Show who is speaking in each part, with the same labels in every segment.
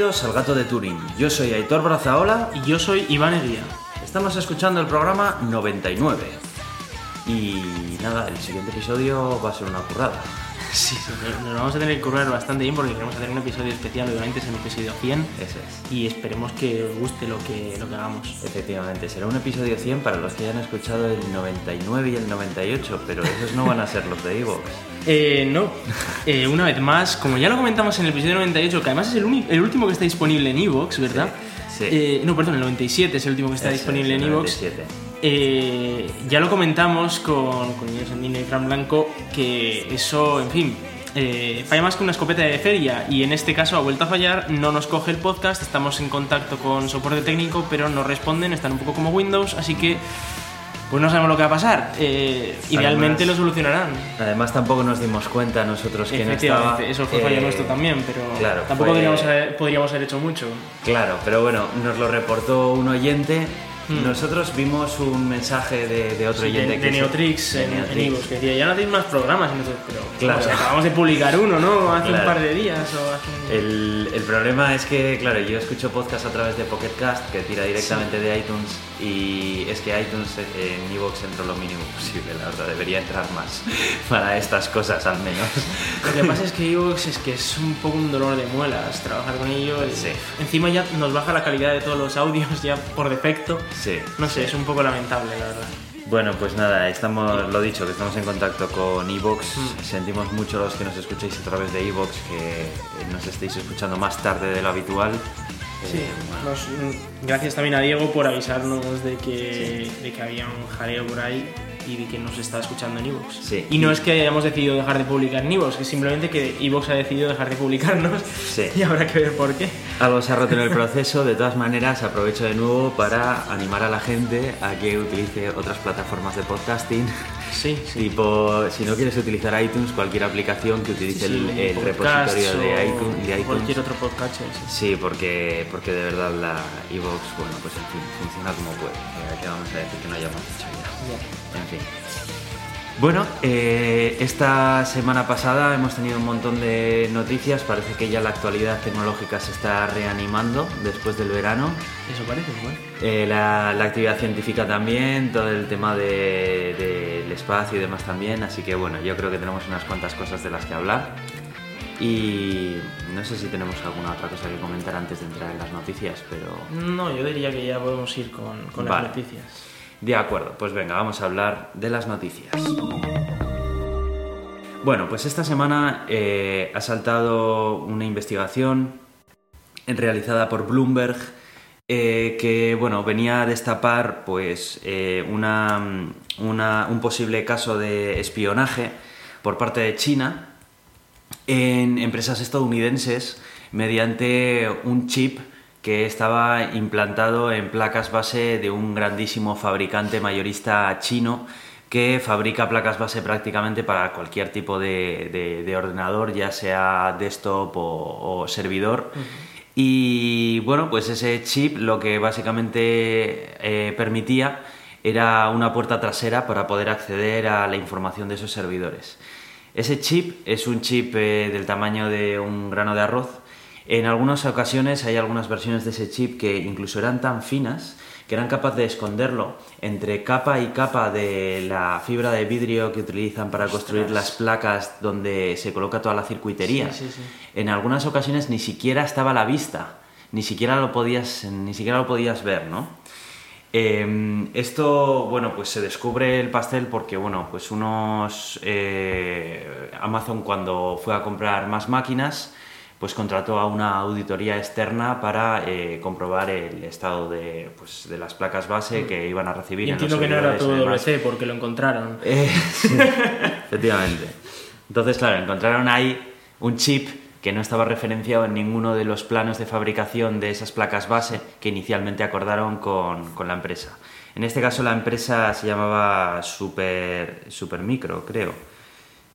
Speaker 1: Bienvenidos al Gato de Turing. Yo soy Aitor Brazaola
Speaker 2: Y yo soy Iván Eguía.
Speaker 1: Estamos escuchando el programa 99. Y nada, el siguiente episodio va a ser una currada.
Speaker 2: Sí, nos vamos a tener que currar bastante bien porque queremos hacer un episodio especial, obviamente es el episodio 100
Speaker 1: Ese es.
Speaker 2: y esperemos que os guste lo que, lo que hagamos.
Speaker 1: Efectivamente, será un episodio 100 para los que hayan escuchado el 99 y el 98, pero esos no van a ser los de Evox.
Speaker 2: Eh, no, Eh, una vez más, como ya lo comentamos en el episodio 98, que además es el, el último que está disponible en Evox, ¿verdad?
Speaker 1: Sí.
Speaker 2: Eh, no, perdón, el 97 es el último que está disponible
Speaker 1: es,
Speaker 2: en Evox.
Speaker 1: 97.
Speaker 2: Eh, ya lo comentamos con, con Inés Andino y Fran Blanco que eso, en fin, eh, falla más que una escopeta de feria y en este caso ha vuelto a fallar, no nos coge el podcast, estamos en contacto con soporte técnico pero no responden, están un poco como Windows, así que pues no sabemos lo que va a pasar. Eh, idealmente lo solucionarán.
Speaker 1: Además tampoco nos dimos cuenta nosotros que no estaba.
Speaker 2: eso fue fallo
Speaker 1: eh,
Speaker 2: nuestro también, pero
Speaker 1: claro,
Speaker 2: tampoco
Speaker 1: fue-
Speaker 2: podríamos haber, podríamos haber hecho mucho.
Speaker 1: Claro, pero bueno, nos lo reportó un oyente.
Speaker 2: Hmm.
Speaker 1: Nosotros vimos un mensaje de, de otro
Speaker 2: de,
Speaker 1: oyente
Speaker 2: de
Speaker 1: que
Speaker 2: Neotrix
Speaker 1: de
Speaker 2: en, en
Speaker 1: Neotrix.
Speaker 2: que decía, ya no hacéis más programas, y nosotros, pero
Speaker 1: Claro.
Speaker 2: o sea, acabamos de publicar uno, ¿no? Hace
Speaker 1: Claro.
Speaker 2: un par de días o hace...
Speaker 1: El, el problema es que, claro, yo escucho podcast a través de Pocket Cast, que tira directamente de iTunes, y es que iTunes en iVoox entró lo mínimo posible, la verdad, debería entrar más para estas cosas al menos.
Speaker 2: Lo que pasa es que iVoox es que es un poco un dolor de muelas trabajar con ello. y
Speaker 1: Sí.
Speaker 2: Encima ya nos baja la calidad de todos los audios ya por defecto.
Speaker 1: Sí.
Speaker 2: No sé, es un poco lamentable, la verdad.
Speaker 1: Bueno, pues nada, estamos, lo dicho, que estamos en contacto con Evox.
Speaker 2: Mm.
Speaker 1: Sentimos mucho los que nos escucháis a través de Evox, que eh, nos estéis escuchando más tarde de lo habitual.
Speaker 2: Sí,
Speaker 1: Eh, bueno,
Speaker 2: nos- mm, gracias también a Diego por avisarnos de que, de que había un jaleo por ahí y de que nos está escuchando en iVoox.
Speaker 1: Sí.
Speaker 2: Y no es que hayamos decidido dejar de publicar en iVoox, es simplemente que iVoox ha decidido dejar de publicarnos
Speaker 1: Sí.
Speaker 2: y habrá que ver por qué.
Speaker 1: Algo se ha roto en el proceso, de todas maneras aprovecho de nuevo para animar a la gente a que utilice otras plataformas de podcasting.
Speaker 2: Sí, sí.
Speaker 1: Tipo, si no quieres utilizar iTunes, cualquier aplicación que utilice
Speaker 2: Sí,
Speaker 1: el, repositorio de iTunes. de iTunes.
Speaker 2: Cualquier otro podcast. sí.
Speaker 1: Sí, porque, porque de verdad la iVoox, bueno, pues en fin, funciona como puede. Eh, ¿Qué vamos a decir que no hayamos hecho ya? En fin. Bueno, eh, esta semana pasada hemos tenido un montón de noticias. Parece que ya la actualidad tecnológica se está reanimando después del verano.
Speaker 2: Eso parece, bueno.
Speaker 1: Eh, la, la actividad científica también, todo el tema de- del espacio y demás también. Así que bueno, yo creo que tenemos unas cuantas cosas de las que hablar. Y no sé si tenemos alguna otra cosa que comentar antes de entrar en las noticias, pero...
Speaker 2: No, yo diría que ya podemos ir con, con
Speaker 1: Vale.
Speaker 2: las noticias.
Speaker 1: De acuerdo, pues venga, vamos a hablar de las noticias. Bueno, pues esta semana eh, ha saltado una investigación realizada por Bloomberg eh, que bueno venía a destapar pues eh, una, un posible caso de espionaje por parte de China en empresas estadounidenses mediante un chip que estaba implantado en placas base de un grandísimo fabricante mayorista chino que fabrica placas base prácticamente para cualquier tipo de, de- de ordenador, ya sea desktop o, o servidor. Y bueno, pues ese chip lo que básicamente eh, permitía era una puerta trasera para poder acceder a la información de esos servidores. Ese chip es un chip eh, del tamaño de un grano de arroz. En algunas ocasiones hay algunas versiones de ese chip que incluso eran tan finas que eran capaces de esconderlo entre capa y capa de la fibra de vidrio que utilizan para construir las placas donde se coloca toda la circuitería.
Speaker 2: Sí, sí, sí.
Speaker 1: En algunas ocasiones ni siquiera estaba a la vista, ni siquiera lo podías, ni siquiera lo podías ver, ¿no? Eh, esto, bueno, pues se descubre el pastel porque, bueno, pues unos eh, Amazon cuando fue a comprar más máquinas, pues contrató a una auditoría externa para eh, comprobar el estado de, pues, de las placas base que iban a recibir.
Speaker 2: Y
Speaker 1: en
Speaker 2: entiendo que no era todo. WC porque lo encontraron.
Speaker 1: Eh, sí, efectivamente. Entonces, claro, encontraron ahí un chip que no estaba referenciado en ninguno de los planos de fabricación de esas placas base que inicialmente acordaron con, con la empresa. En este caso la empresa se llamaba Super, Supermicro, creo,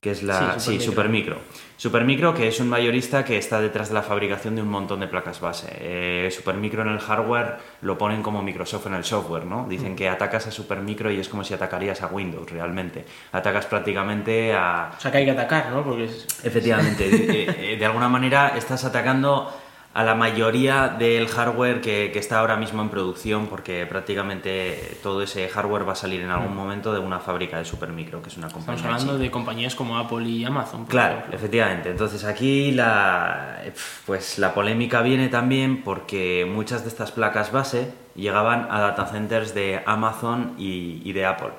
Speaker 1: que es la...
Speaker 2: Sí,
Speaker 1: Sí,
Speaker 2: Supermicro.
Speaker 1: Supermicro. Que es un mayorista que está detrás de la fabricación de un montón de placas base. Eh, Supermicro en el hardware lo ponen como Microsoft en el software, ¿no? Dicen que atacas a Supermicro y es como si atacarías a Windows realmente. Atacas prácticamente a,
Speaker 2: O sea que hay que atacar, ¿no? Porque es...
Speaker 1: Efectivamente, de, de- de alguna manera estás atacando a la mayoría del hardware que, que, está ahora mismo en producción, porque prácticamente todo ese hardware va a salir en algún
Speaker 2: Mm.
Speaker 1: momento de una fábrica de Supermicro, que es una compañía.
Speaker 2: Estamos hablando de compañías como Apple y Amazon.
Speaker 1: Claro,
Speaker 2: ejemplo.
Speaker 1: efectivamente. Entonces aquí la, pues la polémica viene también porque muchas de estas placas base llegaban a data centers de Amazon y, y de Apple.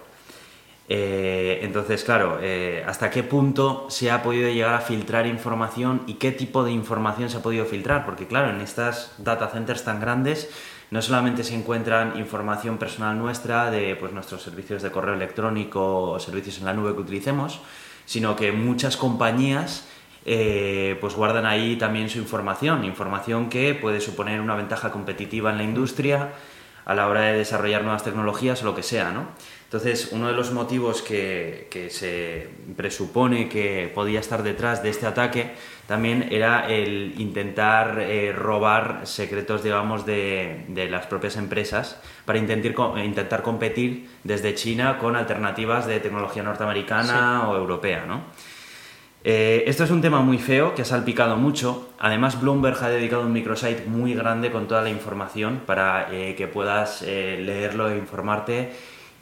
Speaker 1: Eh, entonces, claro, eh, ¿hasta qué punto se ha podido llegar a filtrar información y qué tipo de información se ha podido filtrar? Porque, claro, en estas data centers tan grandes no solamente se encuentran información personal nuestra de pues, nuestros servicios de correo electrónico o servicios en la nube que utilicemos, sino que muchas compañías eh, pues guardan ahí también su información, información que puede suponer una ventaja competitiva en la industria a la hora de desarrollar nuevas tecnologías o lo que sea, ¿no? Entonces, uno de los motivos que, que se presupone que podía estar detrás de este ataque también era el intentar eh, robar secretos, digamos, de, de, las propias empresas para intentar, intentar competir desde China con alternativas de tecnología norteamericana sí. o europea, ¿no? Eh, esto es un tema muy feo que ha salpicado mucho. Además, Bloomberg ha dedicado un microsite muy grande con toda la información para eh, que puedas leerlo e informarte.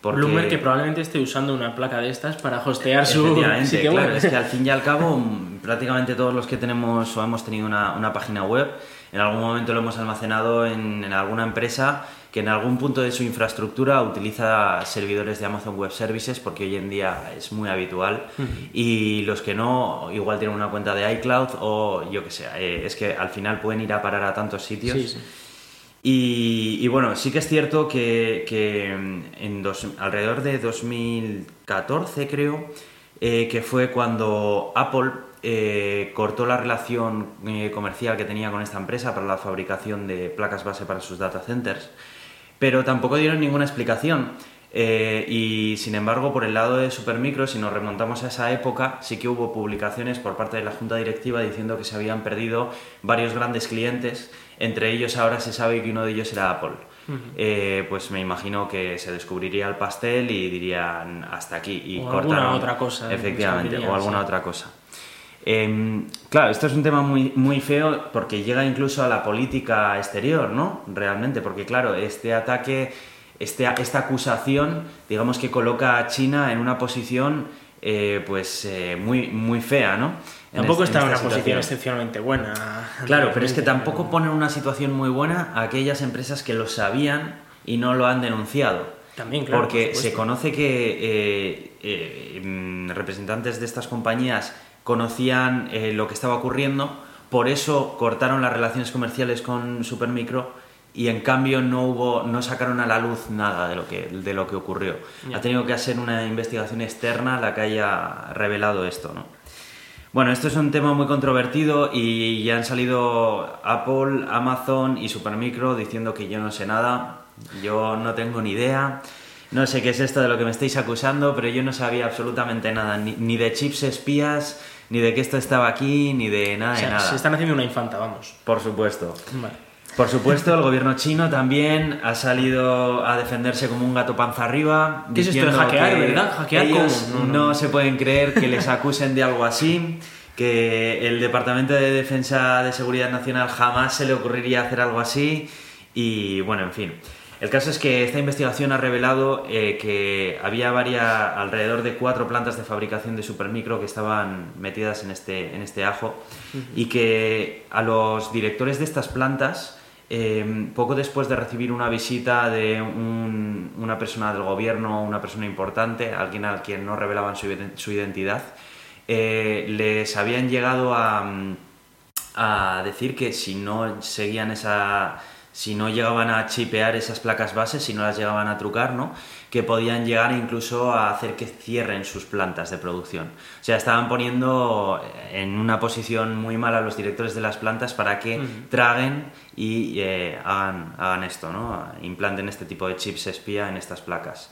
Speaker 2: Porque... Que probablemente esté usando una placa de estas para hostear su
Speaker 1: sitio claro, es que al fin y al cabo prácticamente todos los que tenemos o hemos tenido una, una página web en algún momento lo hemos almacenado en, en, alguna empresa que en algún punto de su infraestructura utiliza servidores de Amazon Web Services porque hoy en día es muy habitual uh -huh. y los que no igual tienen una cuenta de iCloud o yo que sé, eh, es que al final pueden ir a parar a tantos sitios.
Speaker 2: Sí, sí.
Speaker 1: Y, bueno, sí que es cierto que, que en dos, alrededor de 2014 creo, eh, que fue cuando Apple eh, cortó la relación eh, comercial que tenía con esta empresa para la fabricación de placas base para sus data centers, pero tampoco dieron ninguna explicación. Y sin embargo, por el lado de Supermicro, si nos remontamos a esa época, sí que hubo publicaciones por parte de la junta directiva diciendo que se habían perdido varios grandes clientes. Entre ellos, ahora se sabe que uno de ellos era Apple. Uh -huh. eh, pues me imagino que se descubriría el pastel y dirían hasta aquí. Y
Speaker 2: o
Speaker 1: cortaron,
Speaker 2: alguna otra cosa.
Speaker 1: Efectivamente, o alguna
Speaker 2: sí.
Speaker 1: otra cosa. Eh, claro, esto es un tema muy, muy feo porque llega incluso a la política exterior, ¿no? Realmente, porque claro, este ataque, este, esta acusación, digamos que coloca a China en una posición eh, pues eh, muy, muy fea, ¿no?
Speaker 2: En tampoco este, está en una situación. posición excepcionalmente buena.
Speaker 1: Claro, pero es que tampoco pone una situación muy buena a aquellas empresas que lo sabían y no lo han denunciado.
Speaker 2: También, claro.
Speaker 1: Porque
Speaker 2: por
Speaker 1: se conoce que eh, representantes de estas compañías conocían eh, lo que estaba ocurriendo, por eso cortaron las relaciones comerciales con Supermicro y en cambio no hubo no sacaron a la luz nada de lo que de lo que ocurrió.
Speaker 2: Ya.
Speaker 1: Ha tenido que hacer una investigación externa la que haya revelado esto, ¿no? Bueno, esto es un tema muy controvertido y ya han salido Apple, Amazon y Supermicro diciendo que yo no sé nada, yo no tengo ni idea. No sé qué es esto de lo que me estáis acusando, pero yo no sabía absolutamente nada, ni, ni de chips espías, ni de que esto estaba aquí, ni de nada
Speaker 2: o sea,
Speaker 1: de nada.
Speaker 2: Se están haciendo una infanta, vamos.
Speaker 1: Por supuesto.
Speaker 2: Vale.
Speaker 1: Por supuesto, el gobierno chino también ha salido a defenderse como un gato panza arriba.
Speaker 2: ¿Qué es esto de hackear, verdad? ¿Hackear
Speaker 1: ellos? No, se pueden creer que les acusen de algo así, que el Departamento de Defensa de Seguridad Nacional jamás se le ocurriría hacer algo así. Y bueno, en fin. El caso es que esta investigación ha revelado eh, que había varias, alrededor de cuatro plantas de fabricación de supermicro que estaban metidas en este, en este ajo y que a los directores de estas plantas, eh, poco después de recibir una visita de un- una persona del gobierno, una persona importante, alguien al quien no revelaban su, iden- su identidad, eh, les habían llegado a, a decir que si no seguían esa si no llegaban a chipear esas placas bases, si no las llegaban a trucar, ¿no? Que podían llegar incluso a hacer que cierren sus plantas de producción. O sea, estaban poniendo en una posición muy mala a los directores de las plantas para que
Speaker 2: Ujú.
Speaker 1: traguen y eh, hagan, hagan esto, ¿no? implanten este tipo de chips espía en estas placas.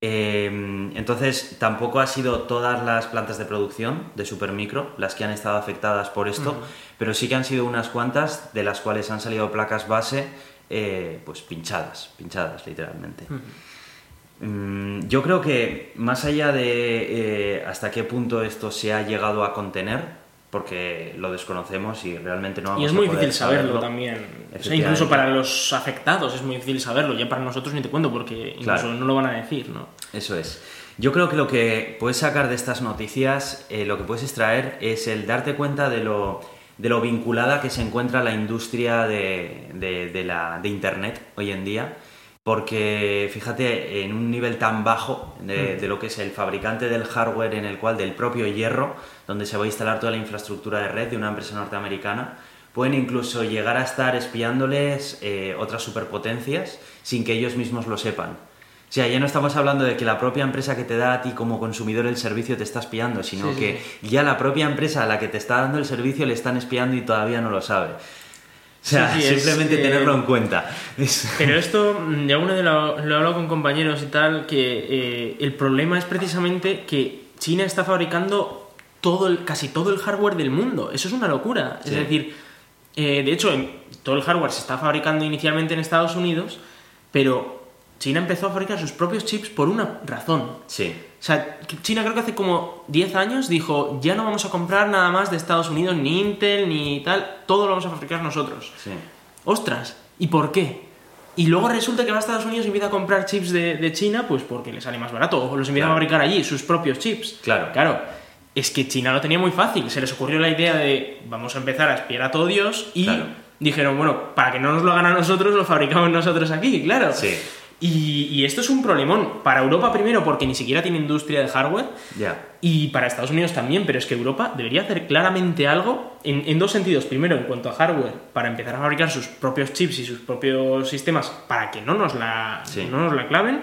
Speaker 1: Eh, entonces, tampoco ha sido todas las plantas de producción de Supermicro las que han estado afectadas por esto, pero sí que han sido unas cuantas de las cuales han salido placas base eh, pues pinchadas, pinchadas literalmente. Yo creo que más allá de eh, hasta qué punto esto se ha llegado a contener, porque lo desconocemos y realmente no vamos
Speaker 2: Y es
Speaker 1: a
Speaker 2: muy
Speaker 1: poder
Speaker 2: difícil saberlo,
Speaker 1: saberlo.
Speaker 2: también. O sea, incluso para los afectados es muy difícil saberlo. Ya para nosotros ni te cuento porque incluso
Speaker 1: Claro.
Speaker 2: no lo van a decir, ¿no?
Speaker 1: Eso es. Yo creo que lo que puedes sacar de estas noticias, eh, lo que puedes extraer es el darte cuenta de lo, de lo vinculada que se encuentra la industria de, de- de la, de Internet hoy en día. Porque fíjate, en un nivel tan bajo de, de lo que es el fabricante del hardware en el cual, del propio hierro, donde se va a instalar toda la infraestructura de red de una empresa norteamericana, pueden incluso llegar a estar espiándoles eh, otras superpotencias sin que ellos mismos lo sepan. O sea, ya no estamos hablando de que la propia empresa que te da a ti como consumidor el servicio te está espiando, sino
Speaker 2: Sí, sí,
Speaker 1: que ya la propia empresa a la que te está dando el servicio le están espiando y todavía no lo sabe. O sea,
Speaker 2: Sí, sí, es,
Speaker 1: simplemente
Speaker 2: eh,
Speaker 1: tenerlo en cuenta. Es-
Speaker 2: Pero esto, mm, de alguna vez lo, lo he hablado con compañeros y tal, que eh, el problema es precisamente que China está fabricando todo el, casi todo el hardware del mundo. Eso es una locura.
Speaker 1: Sí.
Speaker 2: Es decir, eh, de hecho, en- todo el hardware se está fabricando inicialmente en Estados Unidos, pero China empezó a fabricar sus propios chips por una razón.
Speaker 1: Sí,
Speaker 2: sea, China creo que hace como 10 años dijo, ya no vamos a comprar nada más de Estados Unidos, ni Intel, ni tal, todo lo vamos a fabricar nosotros.
Speaker 1: sí.
Speaker 2: Ostras, ¿y por qué? Y luego resulta que va a Estados Unidos y empieza a comprar chips de, de China, pues porque le sale más barato, o los empieza
Speaker 1: Claro.
Speaker 2: a fabricar allí, sus propios chips.
Speaker 1: Claro.
Speaker 2: Claro, es que China lo tenía muy fácil, se les ocurrió la idea de vamos a empezar a espiar a todo Dios y
Speaker 1: Claro.
Speaker 2: dijeron, bueno, para que no nos lo hagan a nosotros, lo fabricamos nosotros aquí, claro.
Speaker 1: Sí.
Speaker 2: Y, y esto es un problemón para Europa primero porque ni siquiera tiene industria de hardware
Speaker 1: Ya.
Speaker 2: y para Estados Unidos también, pero es que Europa debería hacer claramente algo en, en dos sentidos. Primero, en cuanto a hardware, para empezar a fabricar sus propios chips y sus propios sistemas para que no nos la,
Speaker 1: Sí.
Speaker 2: no nos la claven.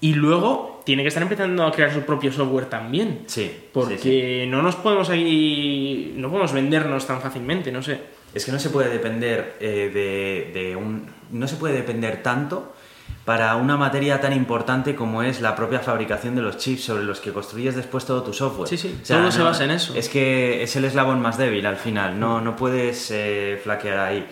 Speaker 2: Y luego tiene que estar empezando a crear su propio software también.
Speaker 1: Sí.
Speaker 2: Porque
Speaker 1: sí, sí.
Speaker 2: no nos podemos ahí. No podemos vendernos tan fácilmente, no sé.
Speaker 1: Es que no se puede depender eh, de, de un. No se puede depender tanto para una materia tan importante como es la propia fabricación de los chips sobre los que construyes después todo tu software.
Speaker 2: Sí, sí, todo se basa en eso.
Speaker 1: Es que es el eslabón más débil al final, no, no puedes eh, flaquear ahí.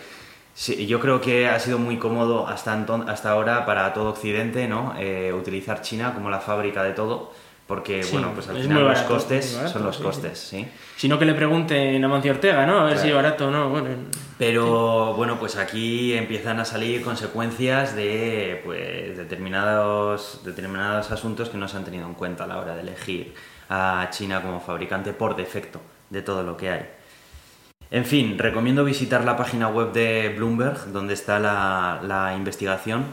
Speaker 1: Sí, yo creo que ha sido muy cómodo hasta, hasta ahora para todo Occidente ¿no? Eh, utilizar China como la fábrica de todo, porque
Speaker 2: Sí,
Speaker 1: bueno, pues al final los costes
Speaker 2: barato,
Speaker 1: son los
Speaker 2: sí,
Speaker 1: costes, ¿sí?
Speaker 2: Si no, que le pregunten a Mancio Ortega, ¿no? A ver si es
Speaker 1: Claro.
Speaker 2: barato o no. Bueno,
Speaker 1: Pero bueno, pues aquí empiezan a salir consecuencias de pues, determinados, determinados asuntos que no se han tenido en cuenta a la hora de elegir a China como fabricante por defecto de todo lo que hay. En fin, recomiendo visitar la página web de Bloomberg, donde está la, la investigación.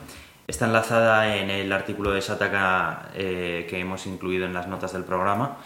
Speaker 1: Está enlazada en el artículo de Sataka eh, que hemos incluido en las notas del programa.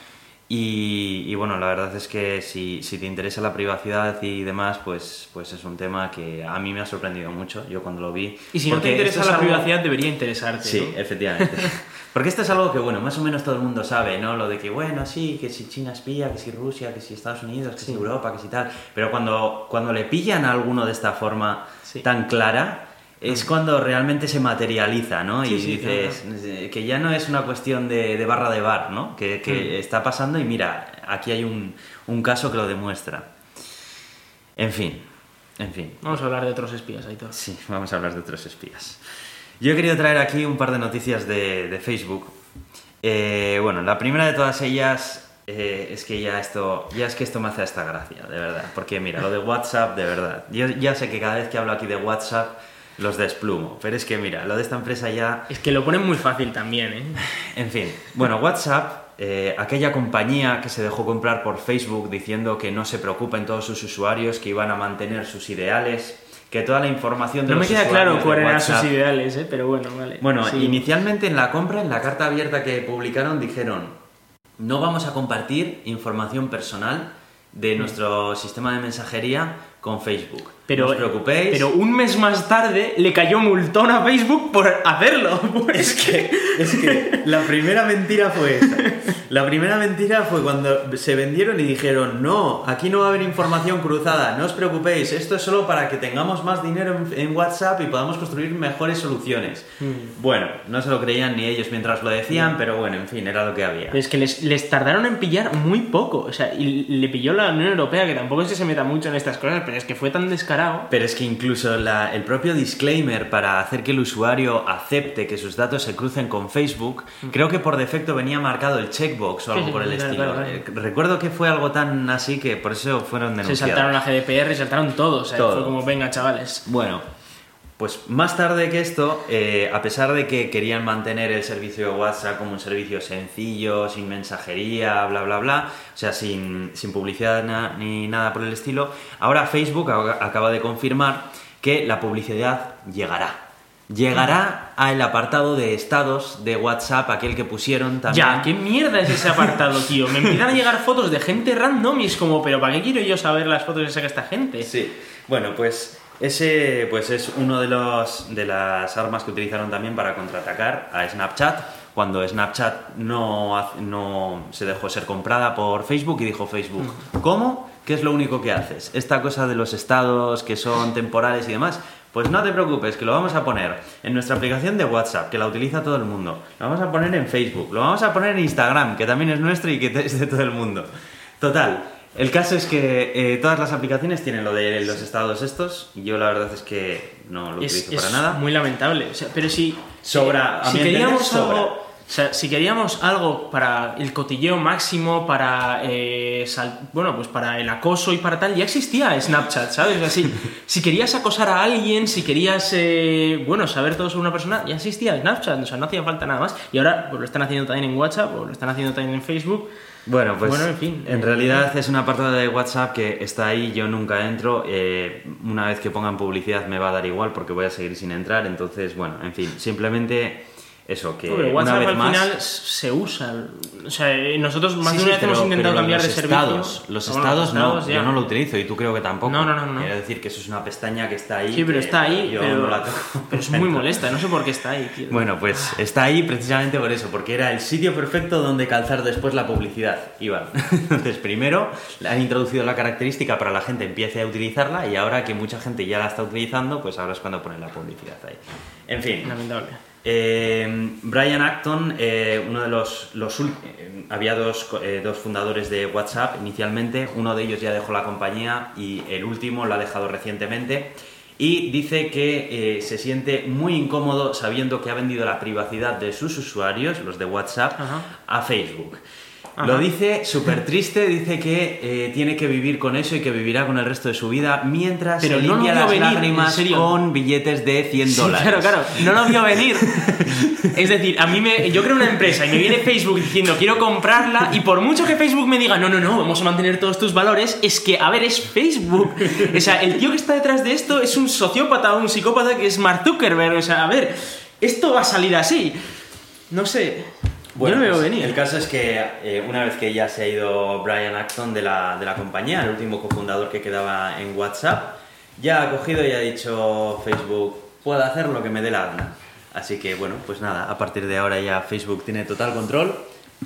Speaker 1: Y, y bueno, la verdad es que si, si te interesa la privacidad y demás, pues, pues es un tema que a mí me ha sorprendido mucho, yo cuando lo vi.
Speaker 2: y si no te interesa la
Speaker 1: algo-
Speaker 2: privacidad, debería interesarte.
Speaker 1: Sí,
Speaker 2: ¿no?
Speaker 1: efectivamente. Porque esto es algo que, bueno, más o menos todo el mundo sabe, ¿no? Lo de que, bueno, sí, que si China espía, que si Rusia, que si Estados Unidos, que si Europa, que si tal. Pero cuando, cuando le pillan a alguno de esta forma
Speaker 2: Sí.
Speaker 1: tan clara, es cuando realmente se materializa, ¿no?
Speaker 2: Sí,
Speaker 1: y
Speaker 2: sí,
Speaker 1: dices eh, que ya no es una cuestión de, de barra de bar, ¿no? Que, que está pasando y mira, aquí hay un, un caso que lo demuestra. En fin, en fin.
Speaker 2: Vamos a hablar de otros espías, Aitor.
Speaker 1: Sí, vamos a hablar de otros espías. Yo he querido traer aquí un par de noticias de, de Facebook. Eh, bueno, la primera de todas ellas eh, es que ya esto, ya es que esto me hace esta gracia, de verdad. Porque mira, lo de WhatsApp, de verdad. Yo ya sé que cada vez que hablo aquí de WhatsApp los desplumo, pero es que mira, lo de esta empresa ya
Speaker 2: Es que lo ponen muy fácil también, ¿eh?
Speaker 1: en fin, bueno, WhatsApp, eh, aquella compañía que se dejó comprar por Facebook diciendo que no se preocupen todos sus usuarios, que iban a mantener sus ideales, que toda la información de
Speaker 2: No me queda claro cuáles eran sus ideales, ¿eh? Pero bueno, vale.
Speaker 1: Bueno,
Speaker 2: Sí.
Speaker 1: inicialmente en la compra, en la carta abierta que publicaron, dijeron, no vamos a compartir información personal de nuestro sistema de mensajería con Facebook.
Speaker 2: Pero,
Speaker 1: no os preocupéis.
Speaker 2: Pero un mes más tarde le cayó multón a Facebook por hacerlo.
Speaker 1: Es que, es que la primera mentira fue esa. La primera mentira fue cuando se vendieron y dijeron, no, aquí no va a haber información cruzada, no os preocupéis, esto es solo para que tengamos más dinero en, en WhatsApp y podamos construir mejores soluciones. Bueno, no se lo creían ni ellos mientras lo decían, pero bueno, en fin, era lo que había.
Speaker 2: Pero es que les, les tardaron en pillar muy poco. O sea, y le pilló la Unión Europea, que tampoco es que se meta mucho en estas cosas, pero es que fue tan descarado descarado.
Speaker 1: Pero es que incluso la- el propio disclaimer para hacer que el usuario acepte que sus datos se crucen con Facebook, creo que por defecto venía marcado el checkbox o algo
Speaker 2: Mm. Sí,
Speaker 1: por el estilo.
Speaker 2: claro, claro.
Speaker 1: Eh, Recuerdo que fue algo tan así que por eso fueron
Speaker 2: Se
Speaker 1: denunciados.
Speaker 2: saltaron la GDPR y saltaron todo. O sea,
Speaker 1: Todo.
Speaker 2: fue como, venga, chavales.
Speaker 1: Bueno, pues más tarde que esto, eh, a pesar de que querían mantener el servicio de WhatsApp como un servicio sencillo, sin mensajería, bla, bla, bla, o sea, sin, sin publicidad na- ni nada por el estilo, ahora Facebook acaba de confirmar que la publicidad llegará. Llegará al apartado de estados de WhatsApp, aquel que pusieron también.
Speaker 2: Ya, ¿qué mierda es ese apartado, tío? Me empiezan a llegar fotos de gente random y es como, pero ¿para qué quiero yo saber las fotos que saca esta gente?
Speaker 1: Sí, bueno, pues ese pues es uno de los de las armas que utilizaron también para contraatacar a Snapchat cuando Snapchat no, no se dejó ser comprada por Facebook y dijo Facebook, ¿cómo? ¿Qué es lo único que haces? Esta cosa de los estados que son temporales y demás. Pues no te preocupes, que lo vamos a poner en nuestra aplicación de WhatsApp, que la utiliza todo el mundo. Lo vamos a poner en Facebook, lo vamos a poner en Instagram, que también es nuestro y que es de todo el mundo. Total, el caso es que eh, todas las aplicaciones tienen lo de los estados estos y yo la verdad es que no lo utilizo
Speaker 2: es
Speaker 1: para nada.
Speaker 2: muy lamentable. O sea, pero si.
Speaker 1: Sobra, a
Speaker 2: Si
Speaker 1: entender,
Speaker 2: queríamos
Speaker 1: sobra.
Speaker 2: algo. Sea, si queríamos algo para el cotilleo máximo, para eh, sal- bueno, pues para el acoso y para tal, ya existía Snapchat, ¿sabes? O sea, si, si querías acosar a alguien, si querías, eh, bueno, saber todo sobre una persona, ya existía Snapchat, o sea, no hacía falta nada más. Y ahora pues, lo están haciendo también en WhatsApp, o lo están haciendo también en Facebook.
Speaker 1: Bueno, pues
Speaker 2: Bueno, en fin,
Speaker 1: en
Speaker 2: eh,
Speaker 1: realidad es un apartado de WhatsApp que está ahí, yo nunca entro, eh, una vez que pongan publicidad me va a dar igual porque voy a seguir sin entrar, entonces bueno, en fin, simplemente eso, que
Speaker 2: Pero
Speaker 1: una
Speaker 2: WhatsApp
Speaker 1: vez
Speaker 2: al
Speaker 1: más...
Speaker 2: final se usa. O sea, nosotros más
Speaker 1: Sí,
Speaker 2: de
Speaker 1: sí,
Speaker 2: una vez hemos
Speaker 1: pero-
Speaker 2: intentado
Speaker 1: pero
Speaker 2: cambiar de
Speaker 1: los
Speaker 2: servicio.
Speaker 1: Estados, los estados no,
Speaker 2: estados ya.
Speaker 1: yo no lo utilizo y tú creo que tampoco.
Speaker 2: No, no, no, no.
Speaker 1: Quiero decir que eso es una pestaña que está ahí.
Speaker 2: Sí, pero está ahí,
Speaker 1: yo
Speaker 2: pero,
Speaker 1: no la toco.
Speaker 2: pero es muy molesta, no sé por qué está ahí, tío.
Speaker 1: Bueno, pues está ahí precisamente por eso, porque era el sitio perfecto donde calzar después la publicidad, Iván. Entonces, primero han introducido la característica para que la gente empiece a utilizarla y ahora que mucha gente ya la está utilizando, pues ahora es cuando ponen la publicidad ahí. En fin,
Speaker 2: Lamentable.
Speaker 1: Eh, Brian Acton, eh, uno de los, eh, había dos, dos fundadores de WhatsApp inicialmente, uno de ellos ya dejó la compañía y el último lo ha dejado recientemente y dice que se siente muy incómodo sabiendo que ha vendido la privacidad de sus usuarios, los de WhatsApp,
Speaker 2: Ajá.
Speaker 1: a Facebook.
Speaker 2: Ajá.
Speaker 1: Lo dice súper triste, dice que eh, tiene que vivir con eso y que vivirá con el resto de su vida mientras
Speaker 2: Pero
Speaker 1: se
Speaker 2: no
Speaker 1: limpia las
Speaker 2: venir, en
Speaker 1: lágrimas con billetes de 100
Speaker 2: Sí,
Speaker 1: dólares.
Speaker 2: claro, claro, no lo vio venir. Es decir, a mí me. Yo creo una empresa y me viene Facebook diciendo quiero comprarla y por mucho que Facebook me diga no, no, no, vamos a mantener todos tus valores, es que, a ver, es Facebook. O sea, el tío que está detrás de esto es un sociópata o un psicópata que es Mark Zuckerberg. O sea, a ver, esto va a salir así. No sé.
Speaker 1: Bueno,
Speaker 2: veo
Speaker 1: pues,
Speaker 2: venir.
Speaker 1: El caso es que eh, una vez que ya se ha ido Brian Acton de la, de la compañía, el último cofundador que quedaba en WhatsApp, ya ha cogido y ha dicho Facebook, puedo hacer lo que me dé la gana. Así que bueno, pues nada, a partir de ahora ya Facebook tiene total control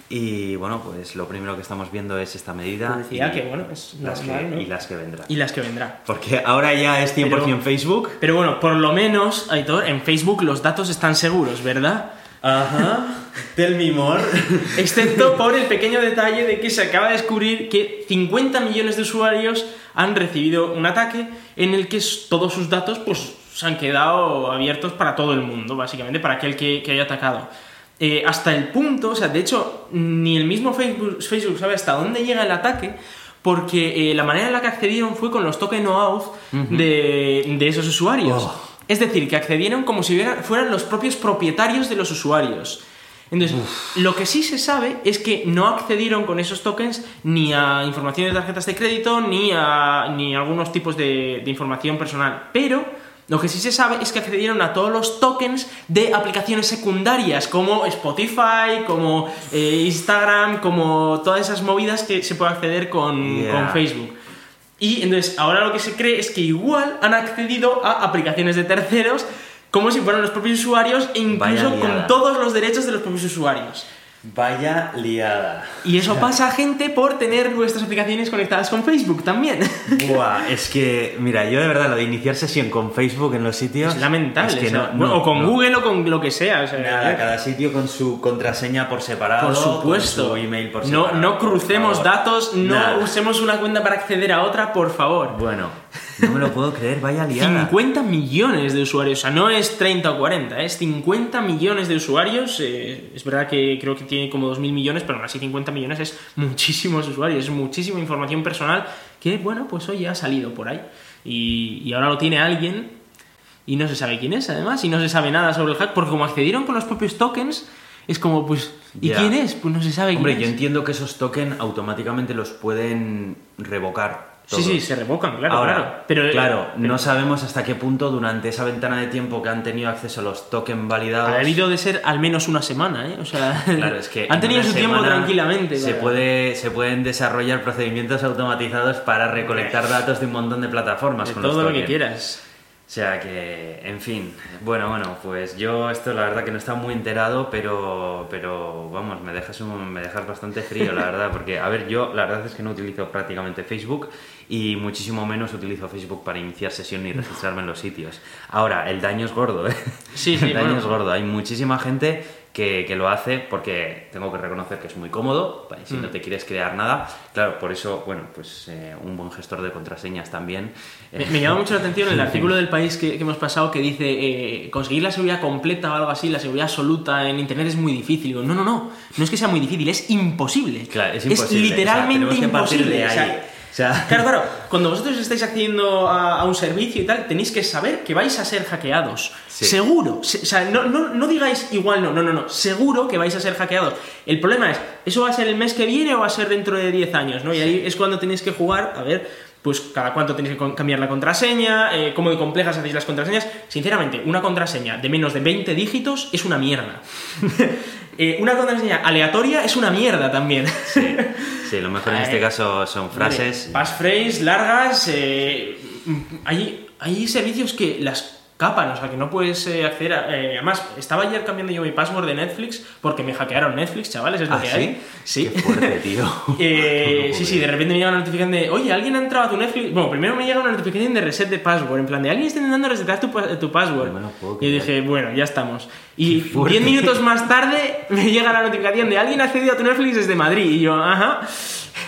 Speaker 1: y bueno, pues lo primero que estamos viendo es esta medida y,
Speaker 2: que, bueno, es
Speaker 1: las
Speaker 2: normal,
Speaker 1: que,
Speaker 2: ¿no?
Speaker 1: y las que vendrán.
Speaker 2: Y las que vendrá.
Speaker 1: Porque ahora ya es 100%
Speaker 2: Pero-
Speaker 1: Facebook.
Speaker 2: Pero bueno, por lo menos, Aitor, en Facebook los datos están seguros, ¿verdad?
Speaker 1: Ajá. Tell me more.
Speaker 2: Excepto por el pequeño detalle de que se acaba de descubrir que 50 millones de usuarios han recibido un ataque en el que todos sus datos pues, se han quedado abiertos para todo el mundo, básicamente, para aquel que, que haya atacado. Eh, hasta el punto, o sea, de hecho, ni el mismo Facebook, Facebook sabe hasta dónde llega el ataque, porque eh, la manera en la que accedieron fue con los token OAuth de, de esos usuarios.
Speaker 1: Oh.
Speaker 2: Es decir, que accedieron como si fueran los propios propietarios de los usuarios. Entonces, lo que sí se sabe es que no accedieron con esos tokens ni a información de tarjetas de crédito ni a, ni a algunos tipos de, de información personal. Pero lo que sí se sabe es que accedieron a todos los tokens de aplicaciones secundarias como Spotify, como eh, Instagram, como todas esas movidas que se puede acceder con,
Speaker 1: Yeah.
Speaker 2: con Facebook. Y entonces ahora lo que se cree es que igual han accedido a aplicaciones de terceros como si fueran los propios usuarios e incluso con todos los derechos de los propios usuarios.
Speaker 1: Vaya liada.
Speaker 2: Y eso pasa, gente, por tener nuestras aplicaciones conectadas con Facebook también.
Speaker 1: Buah, es que, mira, yo de verdad lo de iniciar sesión con Facebook en los sitios.
Speaker 2: Es lamentable.
Speaker 1: es que
Speaker 2: o sea,
Speaker 1: no, no,
Speaker 2: o con
Speaker 1: no.
Speaker 2: Google o con lo que sea. o sea,
Speaker 1: Nada, cada sitio con su contraseña por separado.
Speaker 2: Por supuesto.
Speaker 1: Con su email por
Speaker 2: no,
Speaker 1: separado.
Speaker 2: no
Speaker 1: por
Speaker 2: crucemos datos, no
Speaker 1: Nada.
Speaker 2: usemos una cuenta para acceder a otra, por favor.
Speaker 1: Bueno, No me lo puedo creer, vaya liada.
Speaker 2: 50 millones de usuarios, o sea, no es 30 o 40, es 50 millones de usuarios. eh, es verdad que creo que tiene como 2.000 millones, pero aún así 50 millones es muchísimos usuarios, es muchísima información personal que, bueno, pues hoy ha salido por ahí. Y, y ahora lo tiene alguien y no se sabe quién es, además, y no se sabe nada sobre el hack, porque como accedieron con los propios tokens, es como, pues, ¿y quién es? Pues no se sabe
Speaker 1: Hombre,
Speaker 2: quién
Speaker 1: yo
Speaker 2: es.
Speaker 1: entiendo que esos tokens automáticamente los pueden revocar.
Speaker 2: Sí, sí, se revocan, claro,
Speaker 1: Ahora,
Speaker 2: claro. Pero,
Speaker 1: claro,
Speaker 2: pero-
Speaker 1: no sabemos hasta qué punto durante esa ventana de tiempo que han tenido acceso a los tokens validados.
Speaker 2: Ha debido de ser al menos una semana, ¿eh? O sea,
Speaker 1: Claro, es que
Speaker 2: han
Speaker 1: en
Speaker 2: tenido su tiempo tranquilamente.
Speaker 1: Se, puede, se pueden desarrollar procedimientos automatizados para recolectar datos de un montón de plataformas.
Speaker 2: de
Speaker 1: con los
Speaker 2: todo lo que quieras.
Speaker 1: O sea que, en fin, bueno, bueno, pues yo esto la verdad que no estaba muy enterado, pero, pero vamos, me dejas, un- me dejas bastante frío, la verdad, porque, a ver, yo la verdad es que no utilizo prácticamente Facebook y muchísimo menos utilizo Facebook para iniciar sesión ni registrarme en los sitios. Ahora, el daño es gordo, ¿eh?
Speaker 2: Sí, sí,
Speaker 1: el daño
Speaker 2: bueno.
Speaker 1: es gordo. Hay muchísima gente que, que lo hace porque tengo que reconocer que es muy cómodo, si
Speaker 2: Mm.
Speaker 1: no te quieres crear nada. Claro, por eso, bueno, pues eh, un buen gestor de contraseñas también.
Speaker 2: Me,
Speaker 1: eh,
Speaker 2: me llama mucho la atención el artículo del país que, que hemos pasado que dice eh, conseguir la seguridad completa o algo así, la seguridad absoluta en internet es muy difícil. Digo, no, no, no, no es que sea muy difícil, es imposible.
Speaker 1: Claro, es imposible.
Speaker 2: literalmente
Speaker 1: O sea,
Speaker 2: imposible. O sea, claro, claro, cuando vosotros estáis accediendo a, a un servicio y tal, tenéis que saber que vais a ser hackeados.
Speaker 1: Sí.
Speaker 2: Seguro. Se- o sea, no, no, no digáis igual no, no, no, no. Seguro que vais a ser hackeados. El problema es, ¿eso va a ser el mes que viene o va a ser dentro de 10 años? ¿no? Y ahí es cuando tenéis que jugar, a ver, pues cada cuánto tenéis que cambiar la contraseña, eh, cómo de complejas hacéis las contraseñas. Sinceramente, una contraseña de menos de 20 dígitos es una mierda. Eh, una contraseña aleatoria es una mierda también.
Speaker 1: Sí, lo mejor en este caso son frases.
Speaker 2: Hombre, Passphrase largas. eh, hay, hay servicios que las capan, o sea, que no puedes eh, acceder a. eh, además, estaba ayer cambiando yo mi password de Netflix porque me hackearon Netflix, chavales, es lo
Speaker 1: ¿Ah,
Speaker 2: que
Speaker 1: sí?
Speaker 2: hay. Sí.
Speaker 1: Qué fuerte, tío.
Speaker 2: Eh,
Speaker 1: No
Speaker 2: sí, sí, de repente me llega una notificación de, oye, alguien ha entrado a tu Netflix. Bueno, primero me llega una notificación de reset de password, en plan de alguien está intentando resetar tu, pa- tu password.
Speaker 1: No puedo
Speaker 2: y dije, bueno, ya estamos. Y
Speaker 1: fuerte.
Speaker 2: 10 minutos más tarde me llega la notificación de alguien ha accedido a tu Netflix desde Madrid. Y yo, ajá.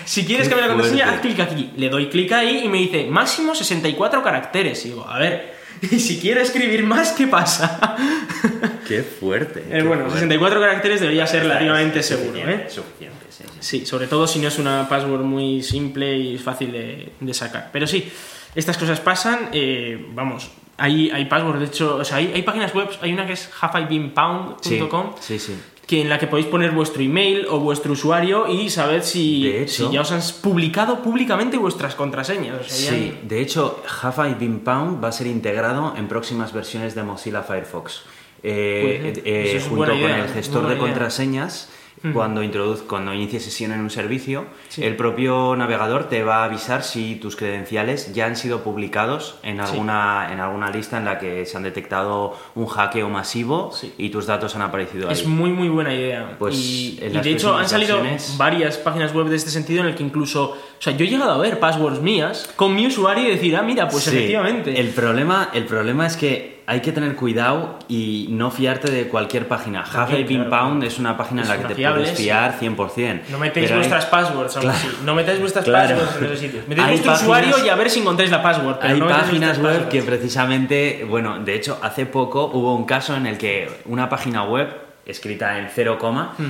Speaker 2: Si quieres
Speaker 1: Qué
Speaker 2: cambiar la contraseña, haz clic aquí. Le doy clic ahí y me dice máximo 64 caracteres. Y digo, a ver, y si quiero escribir más, ¿qué pasa?
Speaker 1: Qué fuerte.
Speaker 2: Eh,
Speaker 1: qué
Speaker 2: bueno,
Speaker 1: fuerte.
Speaker 2: 64 caracteres debería ser relativamente seguro,
Speaker 1: suficiente,
Speaker 2: ¿eh?
Speaker 1: Suficiente, sí, sí.
Speaker 2: Sí, sobre todo si no es una password muy simple y fácil de, de sacar. Pero sí, estas cosas pasan. eh, vamos, hay, hay passwords, de hecho, o sea, hay, hay páginas web, hay una que es haveibeenpound.com
Speaker 1: Sí, sí, sí.
Speaker 2: Que en la que podéis poner vuestro email o vuestro usuario y saber si,
Speaker 1: De hecho-
Speaker 2: si ya os han publicado públicamente vuestras contraseñas. O sea, ya-
Speaker 1: Sí, de hecho, Have I Been Pound va a ser integrado en próximas versiones de Mozilla Firefox. Eh,
Speaker 2: Pues,
Speaker 1: eh, eh, junto con
Speaker 2: idea,
Speaker 1: el
Speaker 2: es
Speaker 1: gestor de
Speaker 2: idea.
Speaker 1: contraseñas, cuando, introduz, cuando inicie sesión en un servicio,
Speaker 2: Sí.
Speaker 1: el propio navegador te va a avisar si tus credenciales ya han sido publicados en alguna, en alguna lista en la que se han detectado un hackeo masivo
Speaker 2: Sí.
Speaker 1: y tus datos han aparecido ahí.
Speaker 2: Es muy muy buena idea.
Speaker 1: Pues,
Speaker 2: y, y de hecho han salido varias páginas web de este sentido en el que incluso, o sea, yo he llegado a ver passwords mías con mi usuario y decir, ah, mira, pues efectivamente.
Speaker 1: El problema, el problema es que hay que tener cuidado y no fiarte de cualquier página. Been
Speaker 2: claro.
Speaker 1: Pound es una página en la que te puedes
Speaker 2: sí.
Speaker 1: fiar 100%.
Speaker 2: No metéis
Speaker 1: Pero hay-
Speaker 2: vuestras passwords,
Speaker 1: Claro.
Speaker 2: así. No metéis vuestras
Speaker 1: Claro.
Speaker 2: passwords en esos sitios. Metéis
Speaker 1: Hay
Speaker 2: vuestro
Speaker 1: páginas-
Speaker 2: usuario y a ver si encontráis la password. Pero
Speaker 1: Hay
Speaker 2: no
Speaker 1: páginas
Speaker 2: vuestras
Speaker 1: web que
Speaker 2: passwords.
Speaker 1: precisamente, bueno, de hecho, hace poco hubo un caso en el que una página web escrita en 0,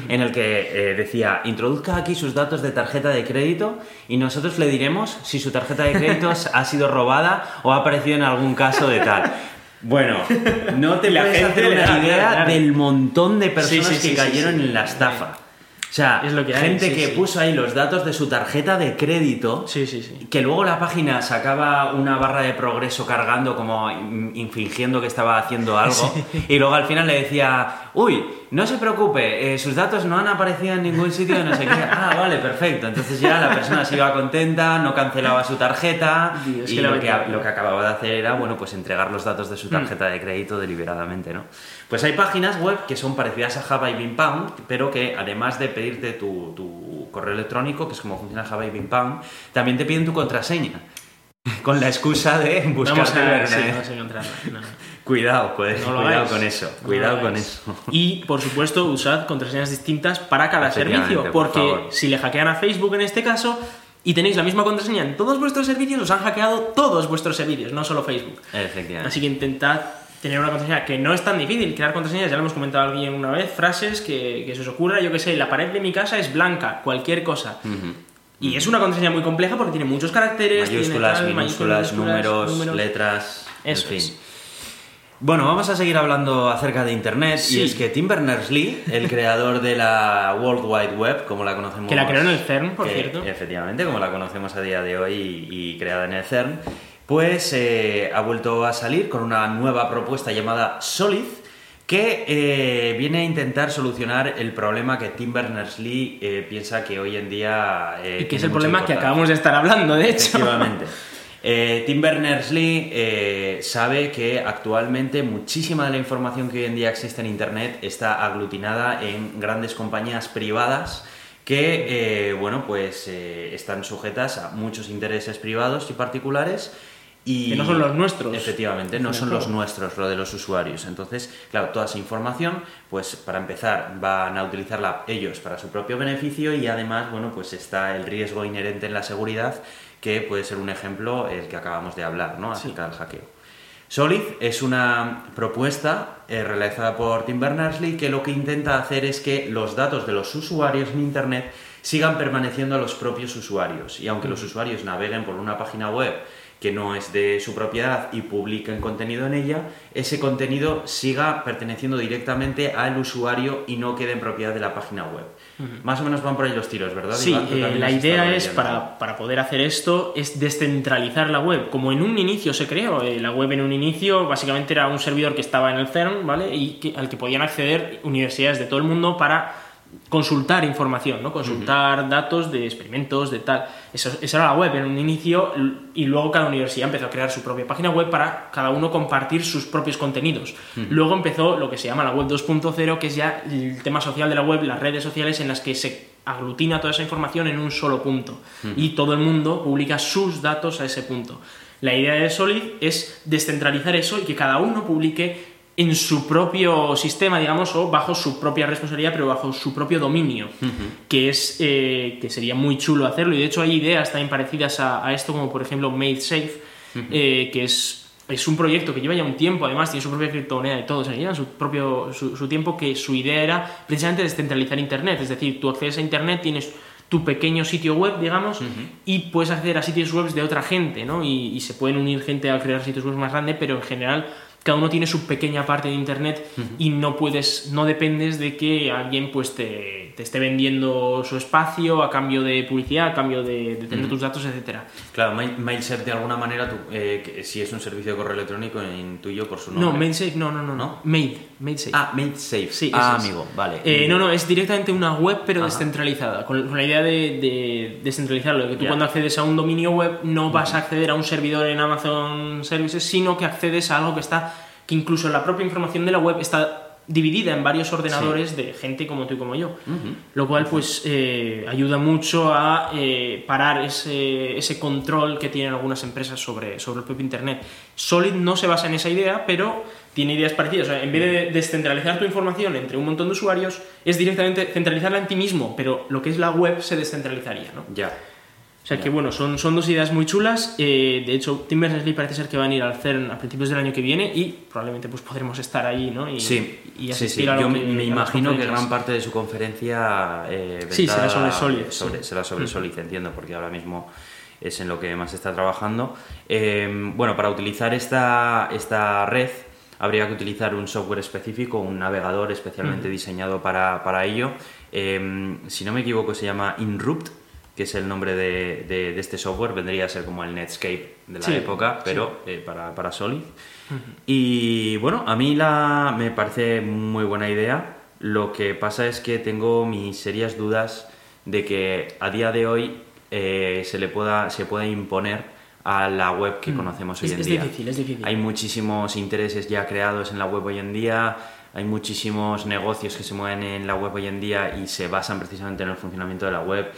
Speaker 1: en el que eh, decía introduzca aquí sus datos de tarjeta de crédito y nosotros le diremos si su tarjeta de crédito ha sido robada o ha aparecido en algún caso de tal. Bueno, no te
Speaker 2: La
Speaker 1: puedes
Speaker 2: gente
Speaker 1: hacer una idea del montón de personas
Speaker 2: Sí, sí, sí,
Speaker 1: que cayeron en la estafa. O sea,
Speaker 2: Es lo que hay,
Speaker 1: gente que puso ahí los datos de su tarjeta de crédito
Speaker 2: Sí, sí, sí.
Speaker 1: que luego la página sacaba una barra de progreso cargando como in- infingiendo que estaba haciendo algo y luego al final le decía, uy, no se preocupe, eh, sus datos no han aparecido en ningún sitio de no sé qué. Ah, vale, perfecto. Entonces ya la persona se iba contenta, no cancelaba su tarjeta
Speaker 2: Dios,
Speaker 1: y
Speaker 2: que
Speaker 1: lo que, lo que acababa de hacer era, bueno, pues entregar los datos de su tarjeta de crédito deliberadamente, ¿no? Pues hay páginas web que son parecidas a Have I Been Pound, pero que además de pedirte tu, tu correo electrónico, que es como funciona Have I Been Pound, también te piden tu contraseña. Con la excusa de buscar
Speaker 2: a encontrarla. No, no.
Speaker 1: Cuidado, pues,
Speaker 2: No lo
Speaker 1: cuidado
Speaker 2: hagáis.
Speaker 1: con eso. Cuidado con eso.
Speaker 2: Y, por supuesto, usad contraseñas distintas para cada servicio.
Speaker 1: por
Speaker 2: Porque
Speaker 1: favor.
Speaker 2: si le hackean a Facebook en este caso, y tenéis la misma contraseña en todos vuestros servicios, os han hackeado todos vuestros servicios, no solo Facebook.
Speaker 1: Efectivamente.
Speaker 2: Así que intentad tener una contraseña que no es tan difícil. Crear contraseñas, ya lo hemos comentado alguien una vez, frases que, que se os ocurra, yo que sé, la pared de mi casa es blanca, cualquier cosa.
Speaker 1: Ujú.
Speaker 2: Y es una contraseña muy compleja porque tiene muchos caracteres, tiene
Speaker 1: Mayúsculas,
Speaker 2: tal,
Speaker 1: minúsculas, números,
Speaker 2: números.
Speaker 1: letras,
Speaker 2: Eso
Speaker 1: en fin.
Speaker 2: es.
Speaker 1: Bueno, vamos a seguir hablando acerca de Internet
Speaker 2: Sí.
Speaker 1: y es que Tim Berners-Lee, el creador de la World Wide Web, como la conocemos...
Speaker 2: Que la creó en el CERN, por
Speaker 1: que,
Speaker 2: cierto.
Speaker 1: Efectivamente, como la conocemos a día de hoy y, y creada en el CERN, pues eh, ha vuelto a salir con una nueva propuesta llamada Solid, que eh, viene a intentar solucionar el problema que Tim Berners-Lee eh, piensa que hoy en día...
Speaker 2: Y que es el problema que acabamos de estar hablando, de hecho.
Speaker 1: Efectivamente. Eh, Tim Berners-Lee eh, sabe que actualmente muchísima de la información que hoy en día existe en Internet está aglutinada en grandes compañías privadas que, eh, bueno, pues están sujetas a muchos intereses privados y particulares y
Speaker 2: Que no son los nuestros.
Speaker 1: Efectivamente, no son los nuestros, lo de los usuarios. Entonces, claro, toda esa información, pues para empezar, van a utilizarla ellos para su propio beneficio y además, bueno, pues está el riesgo inherente en la seguridad, que puede ser un ejemplo el que acabamos de hablar, ¿no? Acerca del hackeo. Solid es una propuesta eh, realizada por Tim Berners-Lee que lo que intenta hacer es que los datos de los usuarios en Internet sigan permaneciendo a los propios usuarios. Y aunque los usuarios naveguen por una página web que no es de su propiedad y publiquen contenido en ella, ese contenido siga perteneciendo directamente al usuario y no quede en propiedad de la página web. Más o menos van por ahí los tiros, ¿verdad?
Speaker 2: Sí, eh, la idea es, para, para poder hacer esto, es descentralizar la web. Como en un inicio se creó, eh, la web en un inicio básicamente era un servidor que estaba en el CERN, ¿vale? Y que- al que podían acceder universidades de todo el mundo para consultar información, ¿no? Consultar datos de experimentos, de tal. Eso, esa era la web en un inicio y luego cada universidad empezó a crear su propia página web para cada uno compartir sus propios contenidos. Luego empezó lo que se llama la web 2.0, que es ya el tema social de la web, las redes sociales en las que se aglutina toda esa información en un solo punto y todo el mundo publica sus datos a ese punto. La idea de Solid es descentralizar eso y que cada uno publique en su propio sistema, digamos, o bajo su propia responsabilidad, pero bajo su propio dominio, que es eh, que sería muy chulo hacerlo. Y de hecho hay ideas también parecidas a, a esto, como por ejemplo Made Safe, eh, que es, es un proyecto que lleva ya un tiempo, además tiene su propia criptomoneda y todo, o sea, lleva su propio su, su tiempo que su idea era precisamente descentralizar Internet, es decir, tú accedes a Internet, tienes tu pequeño sitio web, digamos, y puedes acceder a sitios web de otra gente, ¿no? Y, y se pueden unir gente a crear sitios web más grandes, pero en general cada uno tiene su pequeña parte de internet y no puedes, no dependes de que alguien pues te, te esté vendiendo su espacio a cambio de publicidad, a cambio de, de tener tus datos, etcétera.
Speaker 1: Claro, Mail- MailServe de alguna manera, tú, eh, que si es un servicio de correo electrónico, intuyo por su nombre.
Speaker 2: No, MadeSafe, no, no, no, no. Made, MadeSafe.
Speaker 1: Ah, MailSafe.
Speaker 2: Sí,
Speaker 1: ah,
Speaker 2: es.
Speaker 1: amigo, vale.
Speaker 2: Eh, no, no, es directamente una web pero
Speaker 1: Ajá.
Speaker 2: descentralizada, con, con la idea de, de descentralizarlo, de que tú cuando accedes a un dominio web no vas a acceder a un servidor en Amazon Services, sino que accedes a algo que está, que incluso la propia información de la web está dividida en varios ordenadores de gente como tú y como yo, lo cual pues eh, ayuda mucho a eh, parar ese, ese control que tienen algunas empresas sobre, sobre el propio Internet. Solid no se basa en esa idea, pero tiene ideas parecidas. O sea, en vez de descentralizar tu información entre un montón de usuarios, es directamente centralizarla en ti mismo, pero lo que es la web se descentralizaría, ¿no?
Speaker 1: Ya.
Speaker 2: O sea que bueno, son, son dos ideas muy chulas. eh, de hecho, Tim Berners-Lee parece ser que van a ir al CERN a principios del año que viene y probablemente pues podremos estar ahí, ¿no? Y,
Speaker 1: Sí,
Speaker 2: y
Speaker 1: sí,
Speaker 2: asistir
Speaker 1: sí.
Speaker 2: a lo
Speaker 1: Yo
Speaker 2: que-
Speaker 1: me,
Speaker 2: a
Speaker 1: imagino que gran parte de su conferencia eh,
Speaker 2: Sí, será sobre Solid,
Speaker 1: sobre-
Speaker 2: sí.
Speaker 1: será sobre Solid, entiendo, porque ahora mismo es en lo que más está trabajando. Eh, bueno, para utilizar esta, esta red habría que utilizar un software específico, un navegador especialmente diseñado para, para ello. Eh, si no me equivoco, se llama Inrupt, que es el nombre de, de- de este software. Vendría a ser como el Netscape de la
Speaker 2: Sí,
Speaker 1: época, pero eh, para, para Solid. Y bueno, a mí la, me parece muy buena idea. Lo que pasa es que tengo mis serias dudas de que a día de hoy eh, se le pueda, se pueda imponer a la web que conocemos hoy en
Speaker 2: es
Speaker 1: día.
Speaker 2: difícil, es difícil.
Speaker 1: Hay muchísimos intereses ya creados en la web hoy en día, hay muchísimos negocios que se mueven en la web hoy en día y se basan precisamente en el funcionamiento de la web.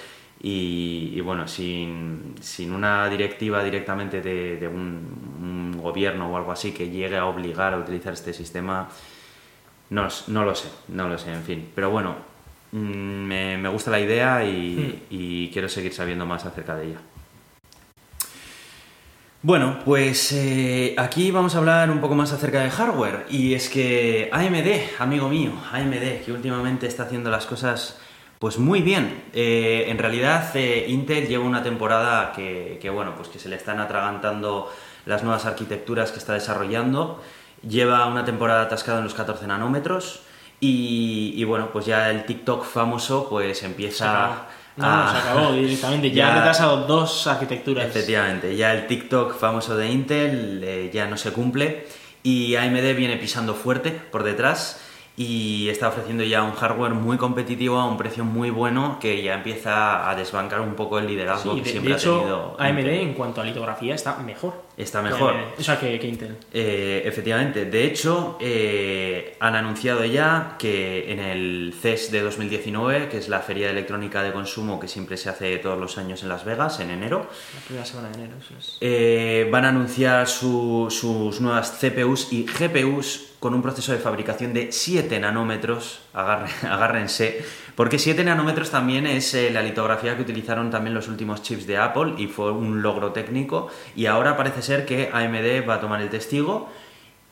Speaker 1: Y, y bueno, sin, sin una directiva directamente de, de un, un gobierno o algo así que llegue a obligar a utilizar este sistema, no, no lo sé, no lo sé, en fin. Pero bueno, mm, me, me gusta la idea y, y quiero seguir sabiendo más acerca de ella. Bueno, pues eh, aquí vamos a hablar un poco más acerca de hardware. Y es que AMD, amigo mío, AMD, que últimamente está haciendo las cosas pues muy bien. Eh, en realidad eh, Intel lleva una temporada que, que, bueno, pues que se le están atragantando las nuevas arquitecturas que está desarrollando. Lleva una temporada atascada en los 14 nanómetros. Y, y bueno, pues ya el TikTok famoso pues empieza...
Speaker 2: No, no, se acabó directamente. Ya,
Speaker 1: ya-
Speaker 2: ha retrasado dos arquitecturas.
Speaker 1: Efectivamente, ya el TikTok famoso de Intel eh, ya no se cumple y AMD viene pisando fuerte por detrás y está ofreciendo ya un hardware muy competitivo a un precio muy bueno que ya empieza a desbancar un poco el liderazgo
Speaker 2: Sí,
Speaker 1: que
Speaker 2: de,
Speaker 1: siempre
Speaker 2: de hecho,
Speaker 1: ha tenido.
Speaker 2: AMD en cuanto a litografía está mejor.
Speaker 1: Está mejor.
Speaker 2: AMD, o sea, que, que Intel.
Speaker 1: Eh, efectivamente, de hecho, eh, han anunciado ya que en el CES de 2019, que es la Feria Electrónica de Consumo que siempre se hace todos los años en Las Vegas, en enero,
Speaker 2: La primera semana de enero, eso es.
Speaker 1: Eh, van a anunciar su- sus nuevas CPUs y GPUs con un proceso de fabricación de 7 nanómetros, agarre- agárrense, porque 7 nanómetros también es eh, la litografía que utilizaron también los últimos chips de Apple y fue un logro técnico y ahora parece ser que AMD va a tomar el testigo.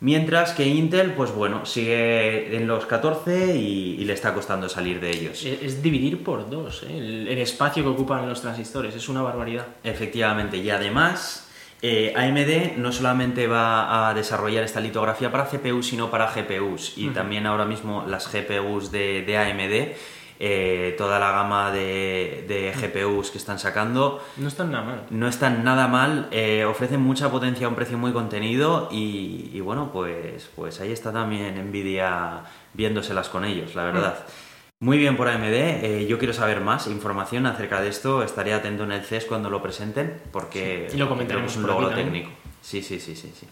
Speaker 1: Mientras que Intel, pues bueno, sigue en los 14 y, y le está costando salir de ellos.
Speaker 2: Es, es dividir por dos ¿eh? el, el espacio que ocupan los transistores. Es una barbaridad.
Speaker 1: Efectivamente, y además eh, AMD no solamente va a desarrollar esta litografía para CPUs, sino para GPUs. Y también ahora mismo las GPUs de, de AMD, eh, toda la gama de, de GPUs que están sacando,
Speaker 2: No están nada mal.
Speaker 1: no están nada mal, eh, ofrecen mucha potencia a un precio muy contenido y, y bueno, pues, pues ahí está también Nvidia viéndoselas con ellos, la verdad. Muy bien por AMD, eh, yo quiero saber más información acerca de esto, estaré atento en el CES cuando lo presenten porque
Speaker 2: Sí, y lo comentaremos
Speaker 1: es un logro técnico. Sí, sí, sí, sí, sí.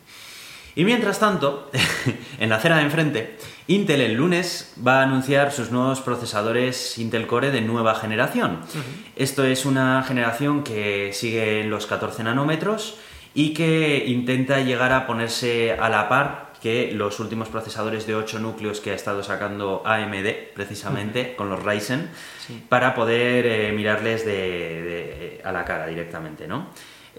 Speaker 1: Y mientras tanto, en la acera de enfrente, Intel el lunes va a anunciar sus nuevos procesadores Intel Core de nueva generación. Esto es una generación que sigue en los 14 nanómetros y que intenta llegar a ponerse a la par que los últimos procesadores de 8 núcleos que ha estado sacando AMD, precisamente, con los Ryzen,
Speaker 2: Sí.
Speaker 1: para poder eh, mirarles de- de- a la cara directamente, ¿no?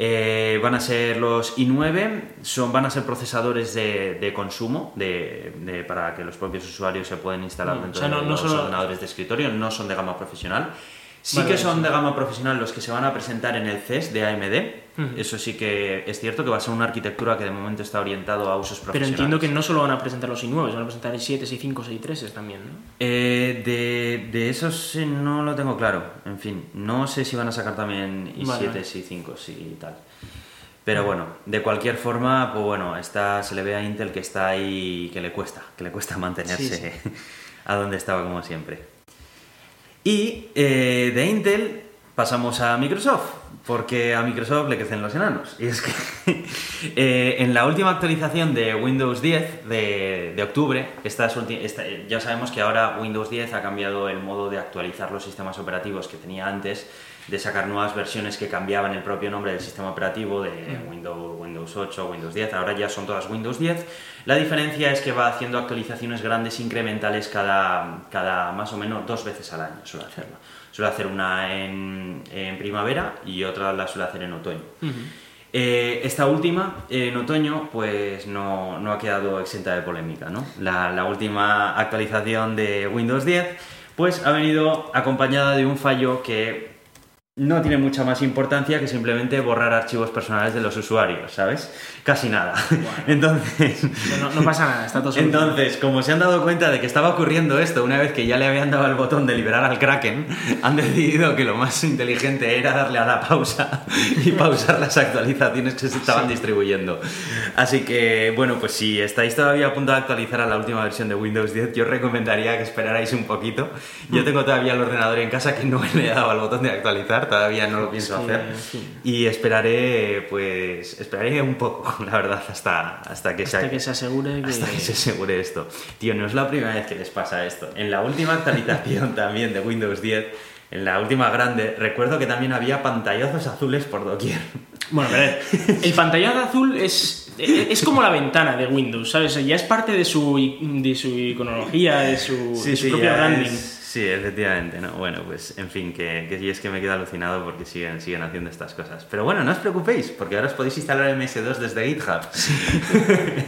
Speaker 1: Eh, van a ser los i9, son, van a ser procesadores de, de consumo de, de- para que los propios usuarios se puedan instalar
Speaker 2: Mm,
Speaker 1: dentro
Speaker 2: o sea, no-
Speaker 1: de
Speaker 2: no
Speaker 1: los
Speaker 2: solo-
Speaker 1: ordenadores de escritorio, no son de gama profesional. Sí
Speaker 2: Vale,
Speaker 1: que son de gama profesional los que se van a presentar en el CES de AMD. Eso sí que es cierto que va a ser una arquitectura que de momento está orientado a usos
Speaker 2: Pero
Speaker 1: profesionales.
Speaker 2: entiendo que no solo van a presentar los i9, van a presentar i 7, i 5, i 3 también, ¿no?
Speaker 1: Eh, de, de esos no lo tengo claro. En fin, no sé si van a sacar también i7,
Speaker 2: Vale, vale.
Speaker 1: i5 y tal. Pero bueno, de cualquier forma, pues bueno, está, se le ve a Intel que está ahí, que le cuesta, que le cuesta mantenerse
Speaker 2: Sí,
Speaker 1: a donde estaba como siempre. Y eh, de Intel pasamos a Microsoft, porque a Microsoft le crecen los enanos. Y es que eh, en la última actualización de Windows 10 de, de octubre, esta- eh, ya sabemos que ahora Windows 10 ha cambiado el modo de actualizar los sistemas operativos que tenía antes, de sacar nuevas versiones que cambiaban el propio nombre del sistema operativo de Windows, Windows 8, Windows 10, ahora ya son todas Windows 10. La diferencia es que va haciendo actualizaciones grandes incrementales cada, cada más o menos dos veces al año, suele hacerla. Suele hacer una en, en primavera y otra la suele hacer en otoño. Eh, esta última, eh, en otoño, pues no, no ha quedado exenta de polémica, ¿no? La, la última actualización de Windows 10, pues ha venido acompañada de un fallo que no tiene mucha más importancia que simplemente borrar archivos personales de los usuarios, ¿sabes? Casi nada. Entonces,
Speaker 2: No, no- pasa nada, está todo
Speaker 1: entonces, como se han dado cuenta de que estaba ocurriendo esto una vez que ya le habían dado el botón de liberar al Kraken, han decidido que lo más inteligente era darle a la pausa y pausar las actualizaciones que se estaban distribuyendo. Así que, bueno, pues si estáis todavía a punto de actualizar a la última versión de Windows 10, yo os recomendaría que esperarais un poquito. Yo tengo todavía el ordenador en casa que no le he dado al botón de actualizar, todavía no lo pienso
Speaker 2: que,
Speaker 1: hacer.
Speaker 2: fin.
Speaker 1: Y esperaré, pues, esperaré un poco, la verdad, hasta, hasta que
Speaker 2: Hasta
Speaker 1: se
Speaker 2: que se asegure
Speaker 1: hasta que se asegure esto. Tío, no es la primera vez que les pasa esto. En la última actualización también de Windows 10, en la última grande, recuerdo que también había pantallazos azules por doquier.
Speaker 2: Bueno, pero el pantallazo azul es, es como la ventana de Windows, ¿sabes? Ya es parte de su, de su iconología, de su, de su propio branding.
Speaker 1: es- Sí, efectivamente, ¿no? Bueno, pues en fin, que, que y es que me quedo alucinado porque siguen, siguen haciendo estas cosas. Pero bueno, no os preocupéis, porque ahora os podéis instalar MS2 desde GitHub.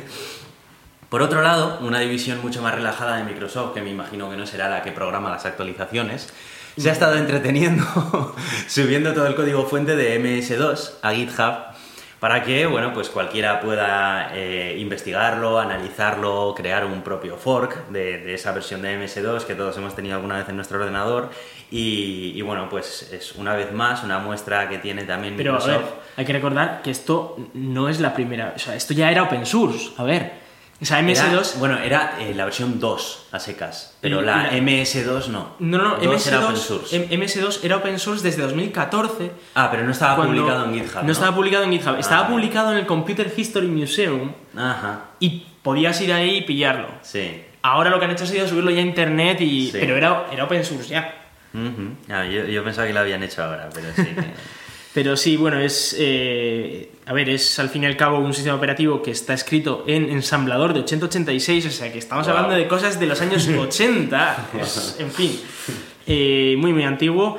Speaker 1: Por otro lado, una división mucho más relajada de Microsoft, que me imagino que no será la que programa las actualizaciones, se ha estado entreteniendo subiendo todo el código fuente de MS2 a GitHub para que, bueno, pues cualquiera pueda eh, investigarlo, analizarlo, crear un propio fork de, esa versión de MS2 que todos hemos tenido alguna vez en nuestro ordenador y, y bueno, pues es una vez más una muestra que tiene también
Speaker 2: Pero a
Speaker 1: Microsoft.
Speaker 2: ver, hay que recordar que esto no es la primera, o sea, esto ya era open source, a ver.
Speaker 1: Era-
Speaker 2: MS2
Speaker 1: bueno, era eh, la versión 2 a secas, pero la,
Speaker 2: y la-
Speaker 1: MS2 no.
Speaker 2: No, no,
Speaker 1: 2
Speaker 2: MS2,
Speaker 1: era open source.
Speaker 2: M- MS2 era open source desde 2014.
Speaker 1: ah, pero no estaba publicado en GitHub.
Speaker 2: No, estaba publicado en GitHub, estaba
Speaker 1: Ah.
Speaker 2: publicado en el Computer History Museum
Speaker 1: Ajá,
Speaker 2: y podías ir ahí y pillarlo.
Speaker 1: sí.
Speaker 2: Ahora lo que han hecho ha sido subirlo ya a internet, y...
Speaker 1: Sí.
Speaker 2: pero era, era open source ya.
Speaker 1: Ah, yo, yo pensaba que lo habían hecho ahora, pero sí. que-
Speaker 2: Pero sí, bueno, es. eh, a ver, es al fin y al cabo un sistema operativo que está escrito en ensamblador de 8086, o sea que estamos
Speaker 1: Wow.
Speaker 2: hablando de cosas de los años 80. pues, en fin, eh, muy, muy antiguo.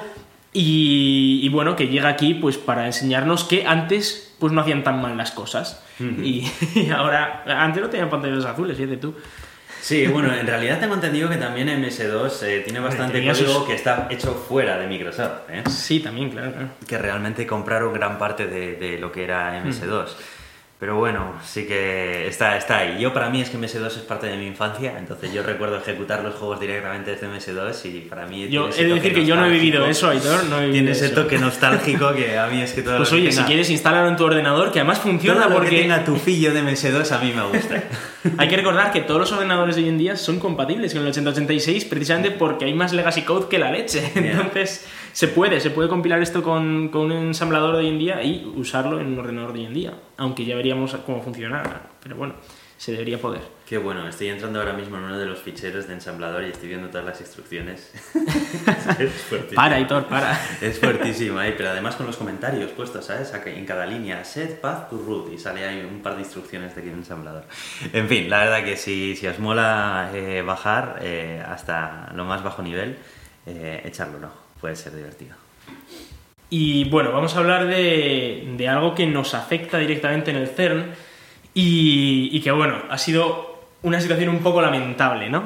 Speaker 2: Y, y bueno, que llega aquí pues para enseñarnos que antes pues no hacían tan mal las cosas. y, y ahora, antes no tenían pantallas azules, fíjate tú.
Speaker 1: Sí, bueno, en realidad tengo entendido que también MS2 eh, tiene bastante
Speaker 2: tenía
Speaker 1: código
Speaker 2: sus-
Speaker 1: que está hecho fuera de Microsoft. ¿eh?
Speaker 2: Sí, también, claro, claro.
Speaker 1: que realmente compraron gran parte de, de lo que era MS2. Pero bueno, sí que está, está ahí. Yo para mí es que MS2 es parte de mi infancia, entonces yo recuerdo ejecutar los juegos directamente desde MS2 y para mí...
Speaker 2: Yo he de decir que yo no he vivido eso. Aitor, no he vivido
Speaker 1: Tiene ese
Speaker 2: eso.
Speaker 1: toque nostálgico que a mí es que todo
Speaker 2: Pues oye, si
Speaker 1: tenga-
Speaker 2: quieres instalarlo en tu ordenador, que además funciona
Speaker 1: todo lo
Speaker 2: porque...
Speaker 1: que tenga tu fillo de MS2 a mí me gusta.
Speaker 2: Hay que recordar que todos los ordenadores de hoy en día son compatibles con el 8086 precisamente porque hay más legacy code que la leche. Entonces, se puede, se puede compilar esto con, con un ensamblador de hoy en día y usarlo en un ordenador de hoy en día. Aunque ya veríamos cómo funciona. Pero bueno, se debería poder.
Speaker 1: Qué bueno, estoy entrando ahora mismo en uno de los ficheros de ensamblador y estoy viendo todas las instrucciones. es fuertísimo.
Speaker 2: Para, Hitor, para.
Speaker 1: Es fuertísimo ahí, pero además con los comentarios puestos, ¿sabes? En cada línea, set path to root, y sale ahí un par de instrucciones de aquí en ensamblador. En fin, la verdad que si, si os mola eh, bajar eh, hasta lo más bajo nivel, eh, echarlo un ojo, puede ser divertido.
Speaker 2: Y bueno, vamos a hablar de, de algo que nos afecta directamente en el CERN y, y que bueno, ha sido una situación un poco lamentable, ¿no?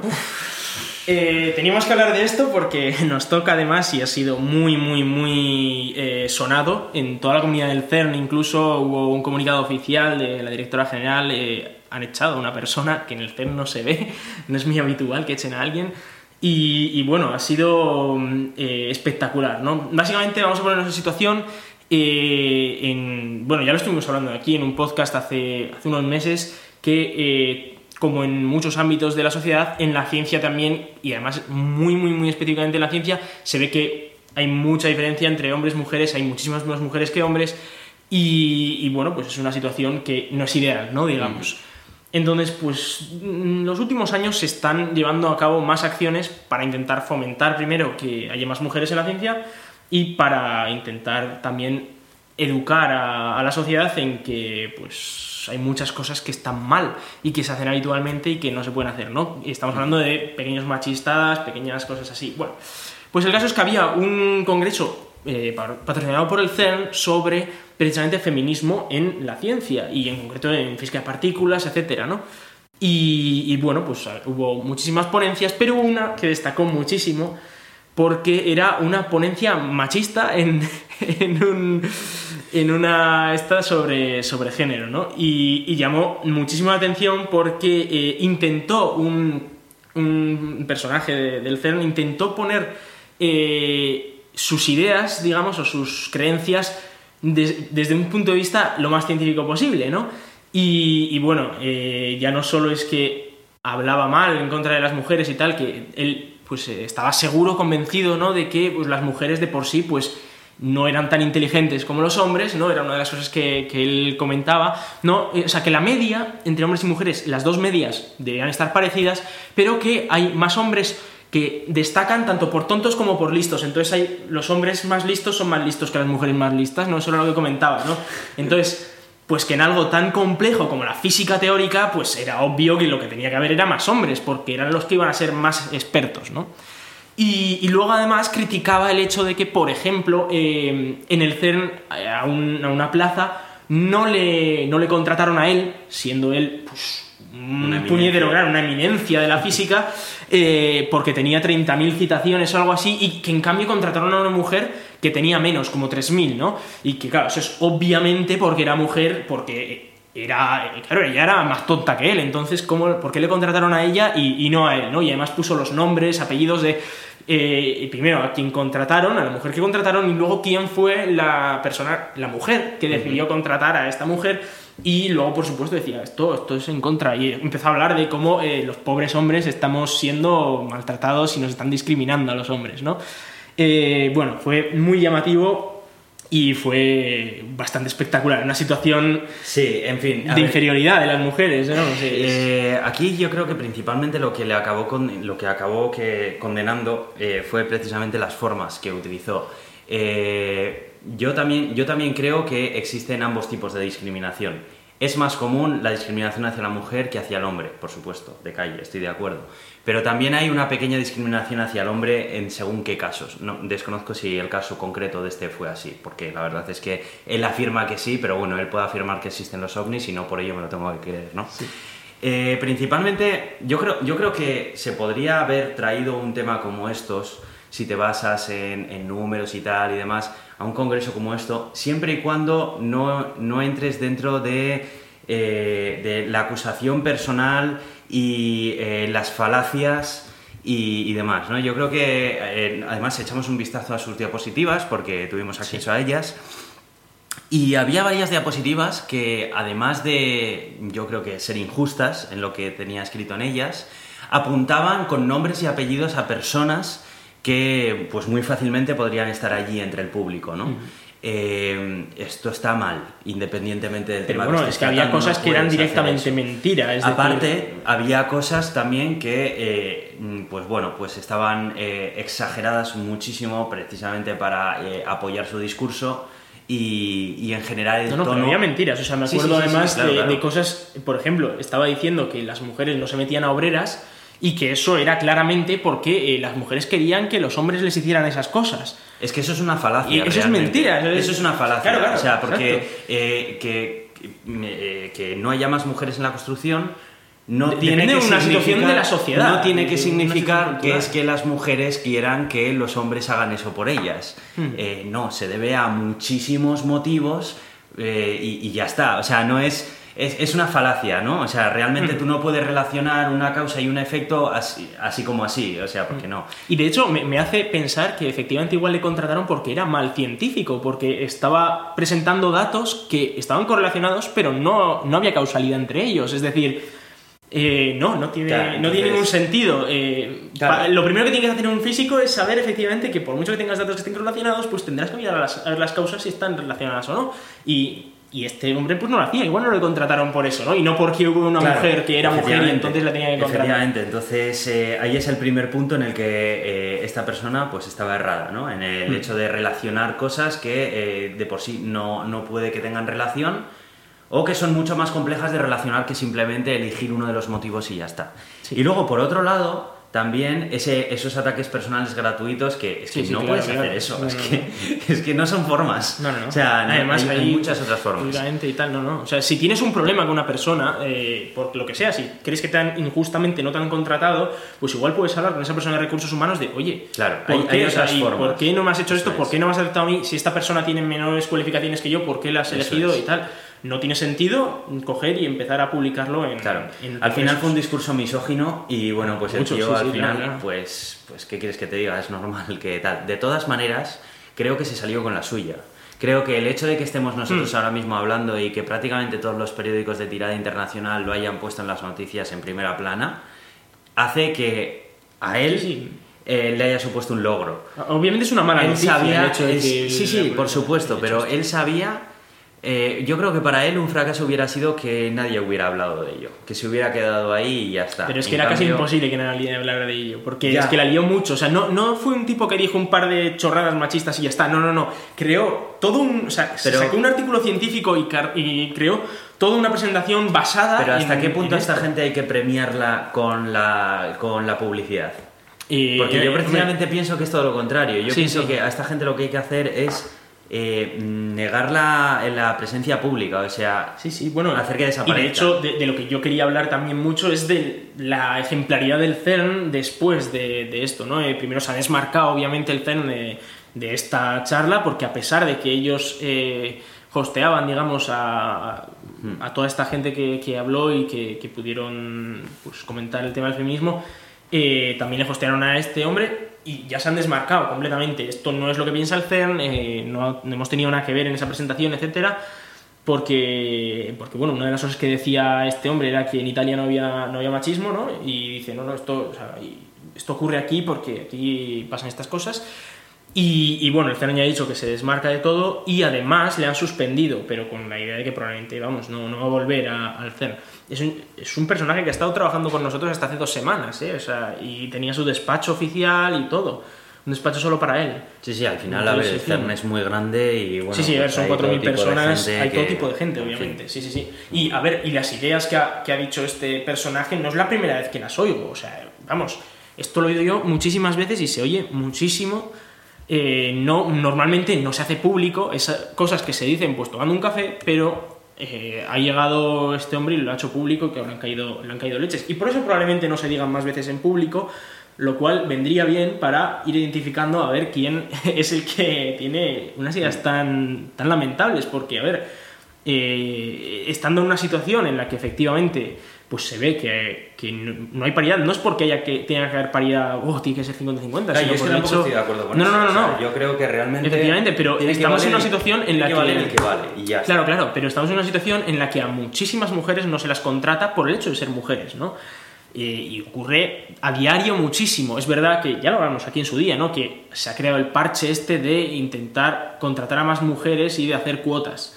Speaker 2: Eh, teníamos que hablar de esto porque nos toca además y ha sido muy, muy, muy eh, sonado en toda la comunidad del CERN. Incluso hubo un comunicado oficial de la directora general. eh, han echado a una persona que en el CERN no se ve, no es muy habitual que echen a alguien. Y, y bueno, ha sido mm, eh, espectacular, ¿no? Básicamente vamos a ponernos en situación. eh, en, bueno, ya lo estuvimos hablando aquí en un podcast hace, hace unos meses que eh, como en muchos ámbitos de la sociedad, en la ciencia también, y además muy, muy, muy específicamente en la ciencia, se ve que hay mucha diferencia entre hombres y mujeres, hay muchísimas más mujeres que hombres, y, y, bueno, pues es una situación que no es ideal, ¿no? Digamos. Entonces, pues en los últimos años se están llevando a cabo más acciones para intentar fomentar primero que haya más mujeres en la ciencia y para intentar también educar a, a la sociedad en que pues hay muchas cosas que están mal y que se hacen habitualmente y que no se pueden hacer, ¿no? Y estamos hablando de pequeños machistas, pequeñas cosas así. Bueno, pues el caso es que había un congreso eh, patrocinado por el CERN sobre precisamente feminismo en la ciencia y en concreto en física de partículas, etcétera, ¿no? Y, bueno, pues hubo muchísimas ponencias, pero una que destacó muchísimo porque era una ponencia machista en, en, un, en una esta sobre, sobre género, ¿no? Y, y llamó muchísimo la atención porque eh, intentó un, un personaje de- del CERN, intentó poner eh, sus ideas, digamos, o sus creencias des- desde un punto de vista lo más científico posible, ¿no? Y, y bueno, eh, ya no solo es que hablaba mal en contra de las mujeres y tal, que él pues eh, estaba seguro, convencido, ¿no? De que pues, las mujeres de por sí, pues no eran tan inteligentes como los hombres, ¿no? Era una de las cosas que, que él comentaba, ¿no? Eh, O sea, que la media entre hombres y mujeres, las dos medias deberían estar parecidas, pero que hay más hombres que destacan tanto por tontos como por listos. Entonces hay, los hombres más listos son más listos que las mujeres más listas, ¿no? Eso era lo que comentaba, ¿no? Entonces, pues que en algo tan complejo como la física teórica, pues era obvio que lo que tenía que haber era más hombres, porque eran los que iban a ser más expertos, ¿no? Y, luego además criticaba el hecho de que, por ejemplo, eh, en el CERN, eh, a una plaza, no le, no le contrataron a él, siendo él pues, un
Speaker 1: Una eminencia.
Speaker 2: puñetero, claro, una eminencia de la física, eh, porque tenía 30.000 citaciones o algo así, y que en cambio contrataron a una mujer que tenía menos, como 3.000, ¿no? Y que claro, eso es obviamente porque era mujer, porque era, claro, ella era más tonta que él, entonces, ¿cómo, ¿por qué le contrataron a ella y, y no a él, ¿no? Y además puso los nombres, apellidos de... eh, primero a quien contrataron, a la mujer que contrataron, y luego quién fue la persona, la mujer que decidió contratar a esta mujer, y luego, por supuesto, decía, esto, esto es en contra. Y empezó a hablar de cómo eh, los pobres hombres estamos siendo maltratados y nos están discriminando a los hombres, ¿no? Eh, bueno, fue muy llamativo y fue bastante espectacular. Una situación
Speaker 1: Sí, en fin.
Speaker 2: de
Speaker 1: ver,
Speaker 2: inferioridad de las mujeres, ¿no?
Speaker 1: Eh, aquí yo creo que principalmente lo que le acabó con, lo que acabó que condenando eh, fue precisamente las formas que utilizó. Eh, yo, también, yo también creo que existen ambos tipos de discriminación. Es más común la discriminación hacia la mujer que hacia el hombre, por supuesto, de calle, estoy de acuerdo. Pero también hay una pequeña discriminación hacia el hombre en según qué casos. No, desconozco si el caso concreto de este fue así, porque la verdad es que él afirma que sí, pero bueno, él puede afirmar que existen los ovnis y no por ello me lo tengo que creer, ¿no? Eh, principalmente, yo creo, yo creo que se podría haber traído un tema como estos, si te basas en, en números y tal y demás, a un congreso como esto, siempre y cuando no, no entres dentro de, eh, de la acusación personal y eh, las falacias y, y demás, ¿no? Yo creo que, eh, además, echamos un vistazo a sus diapositivas porque tuvimos acceso a ellas. Y había varias diapositivas que, además de, yo creo que ser injustas en lo que tenía escrito en ellas, apuntaban con nombres y apellidos a personas que, pues muy fácilmente podrían estar allí entre el público, ¿no? Eh, esto está mal, independientemente del
Speaker 2: Pero
Speaker 1: tema
Speaker 2: bueno,
Speaker 1: que
Speaker 2: es que había cosas que eran directamente
Speaker 1: eso.
Speaker 2: mentira. Es decir,
Speaker 1: Aparte, había cosas también que, eh, pues bueno, pues estaban eh, exageradas muchísimo precisamente para apoyar su discurso y, y en general el
Speaker 2: No, no, pero
Speaker 1: tono...
Speaker 2: había mentiras. O sea, me acuerdo
Speaker 1: sí, sí, sí,
Speaker 2: además
Speaker 1: claro,
Speaker 2: de,
Speaker 1: claro.
Speaker 2: de cosas, por ejemplo, estaba diciendo que las mujeres no se metían a obreras y que eso era claramente porque eh, las mujeres querían que los hombres les hicieran esas cosas.
Speaker 1: Es que eso es una falacia.
Speaker 2: Y eso es mentira, eso es-
Speaker 1: Eso es una falacia.
Speaker 2: Claro, claro,
Speaker 1: o sea, porque eh, que, que, eh, que no haya más mujeres en la construcción no
Speaker 2: De-
Speaker 1: tiene que
Speaker 2: una situación
Speaker 1: significar-
Speaker 2: de la sociedad,
Speaker 1: No tiene que significar que es que las mujeres quieran que los hombres hagan eso por ellas.
Speaker 2: Hmm.
Speaker 1: Eh, no, se debe a muchísimos motivos eh, y, y ya está. O sea, no es. Es, es una falacia, ¿no? O sea, realmente
Speaker 2: Hmm.
Speaker 1: tú no puedes relacionar una causa y un efecto así, así como así, o sea, porque no.
Speaker 2: Y de hecho me, me hace pensar que efectivamente igual le contrataron porque era mal científico, porque estaba presentando datos que estaban correlacionados, pero no, no había causalidad entre ellos. Es decir, eh, no, no tiene,
Speaker 1: Claro,
Speaker 2: no tiene ningún sentido. Eh,
Speaker 1: Claro.
Speaker 2: lo primero que tienes que hacer un físico es saber efectivamente que por mucho que tengas datos que estén relacionados, pues tendrás que mirar a las, a las causas si están relacionadas o no. Y, y este hombre pues no lo hacía, igual no le contrataron por eso, ¿no? Y no porque hubo una
Speaker 1: Claro,
Speaker 2: mujer que era mujer y entonces la tenía que contratar.
Speaker 1: Efectivamente, entonces eh, ahí es el primer punto en el que eh, esta persona pues estaba errada, ¿no? En el
Speaker 2: Mm.
Speaker 1: hecho de relacionar cosas que eh, de por sí no, no puede que tengan relación o que son mucho más complejas de relacionar que simplemente elegir uno de los motivos y ya está. Y luego, por otro lado, también ese, esos ataques personales gratuitos que es que
Speaker 2: Sí, sí,
Speaker 1: no
Speaker 2: claro,
Speaker 1: puedes hacer eso,
Speaker 2: No,
Speaker 1: es,
Speaker 2: no,
Speaker 1: que, es que no son formas.
Speaker 2: No, no, no.
Speaker 1: O sea,
Speaker 2: Además,
Speaker 1: hay, hay muchas otras formas.
Speaker 2: Y tal, no, no. O sea, si tienes un problema con una persona, eh, por lo que sea, si crees que te han injustamente no te han contratado, pues igual puedes hablar con esa persona de recursos humanos de, oye,
Speaker 1: Claro,
Speaker 2: ¿por,
Speaker 1: hay-
Speaker 2: qué,
Speaker 1: hay
Speaker 2: O sea,
Speaker 1: otras
Speaker 2: y
Speaker 1: formas.
Speaker 2: ¿por qué no me has hecho esto? ¿Por qué no me has aceptado a mí? Si esta persona tiene menores cualificaciones que yo, ¿por qué la has
Speaker 1: Eso
Speaker 2: elegido
Speaker 1: es.
Speaker 2: y tal? No tiene sentido coger y empezar a publicarlo en.
Speaker 1: Claro,
Speaker 2: en
Speaker 1: al final fue un discurso misógino y bueno, pues el
Speaker 2: Mucho,
Speaker 1: tío
Speaker 2: sí,
Speaker 1: al
Speaker 2: sí,
Speaker 1: final,
Speaker 2: claro, claro.
Speaker 1: pues, pues, ¿qué quieres que te diga? Es normal que tal. De todas maneras, creo que se salió con la suya. Creo que el hecho de que estemos nosotros
Speaker 2: Hmm.
Speaker 1: ahora mismo hablando y que prácticamente todos los periódicos de tirada internacional lo hayan puesto en las noticias en primera plana, hace que a él
Speaker 2: Sí,
Speaker 1: eh, le haya supuesto un logro.
Speaker 2: Obviamente es una mala
Speaker 1: él
Speaker 2: noticia
Speaker 1: sabía,
Speaker 2: el hecho de
Speaker 1: es-
Speaker 2: que
Speaker 1: sí, sí, por supuesto, pero él sabía, eh, yo creo que para él un fracaso hubiera sido que nadie hubiera hablado de ello, que se hubiera quedado ahí y ya está.
Speaker 2: Pero es que
Speaker 1: En
Speaker 2: era casi
Speaker 1: cambio-
Speaker 2: imposible que nadie hablara de ello, porque
Speaker 1: Ya.
Speaker 2: es que la lió mucho. O sea, no, no fue un tipo que dijo un par de chorradas machistas y ya está. No, no, no. Creó todo un. O sea,
Speaker 1: Pero-
Speaker 2: sacó un artículo científico y, car- y creó toda una presentación basada
Speaker 1: Pero hasta
Speaker 2: en-
Speaker 1: qué punto a esta gente hay que premiarla con la, con la publicidad.
Speaker 2: Eh,
Speaker 1: Porque yo
Speaker 2: hombre,
Speaker 1: precisamente pienso que es todo lo contrario. Yo
Speaker 2: Sí,
Speaker 1: pienso
Speaker 2: sí.
Speaker 1: que a esta gente lo que hay que hacer es eh, negar la, la presencia pública, o sea,
Speaker 2: Sí, sí, bueno.
Speaker 1: hacer que
Speaker 2: Y
Speaker 1: desaparezca.
Speaker 2: de hecho, de, de lo que yo quería hablar también mucho es de la ejemplaridad del CERN después de, de esto, ¿no? Eh, primero se ha desmarcado, obviamente, el CERN de, de esta charla, porque a pesar de que ellos eh, hosteaban, digamos, a, a- a toda esta gente que, que habló y que, que pudieron pues, comentar el tema del feminismo, eh, también le hostearon a este hombre y ya se han desmarcado completamente. Esto no es lo que piensa el CERN, eh, no, hemos tenido nada que ver en esa presentación, etcétera porque, porque bueno, una de las cosas que decía este hombre era que en Italia no había, no había machismo, ¿no? Y dice, no, no, esto, esto ocurre aquí porque aquí pasan estas cosas. Y, y bueno, el CERN ya ha dicho que se desmarca de todo y además le han suspendido, pero con la idea de que probablemente, vamos, no, no va a volver a- al CERN. Es un, es un personaje que ha estado trabajando con nosotros hasta hace dos semanas, ¿eh? O sea, y tenía su despacho oficial y todo. Un despacho solo para él.
Speaker 1: Sí, sí, al final, a ver, el. CERN es muy grande y bueno.
Speaker 2: sí, sí, a ver,
Speaker 1: pues
Speaker 2: son
Speaker 1: hay
Speaker 2: 4.000
Speaker 1: todo tipo de
Speaker 2: personas, hay todo
Speaker 1: que-
Speaker 2: tipo de gente,
Speaker 1: en fin.
Speaker 2: obviamente. Sí, sí, sí. Y a ver, y las ideas que ha, que ha dicho este personaje no es la primera vez que las oigo. O sea, vamos, esto lo he oído yo muchísimas veces y se oye muchísimo. Eh, no, normalmente no se hace público, esas cosas que se dicen pues tomando un café, pero eh, ha llegado este hombre y lo ha hecho público que ahora han caído, le han caído leches. Y por eso probablemente no se digan más veces en público, lo cual vendría bien para ir identificando a ver quién es el que tiene unas ideas tan, tan lamentables, porque, a ver, eh, estando en una situación en la que efectivamente pues se ve que, que no hay paridad, no es porque haya que tenga que haber paridad, oh, tiene que ser 50-50,
Speaker 1: Claro, yo es que
Speaker 2: el
Speaker 1: tampoco
Speaker 2: hecho-
Speaker 1: estoy de acuerdo con
Speaker 2: no,
Speaker 1: eso.
Speaker 2: No, no,
Speaker 1: o
Speaker 2: no,
Speaker 1: sea,
Speaker 2: no.
Speaker 1: Yo creo que realmente.
Speaker 2: Efectivamente, pero estamos en una situación en la
Speaker 1: que
Speaker 2: que-
Speaker 1: valer el que vale y ya. está.
Speaker 2: Claro, claro, pero estamos en una situación en la que a muchísimas mujeres no se las contrata por el hecho de ser mujeres, ¿no? Y ocurre a diario muchísimo. Es verdad que ya lo hablamos aquí en su día, ¿no? Que se ha creado el parche este de intentar contratar a más mujeres y de hacer cuotas.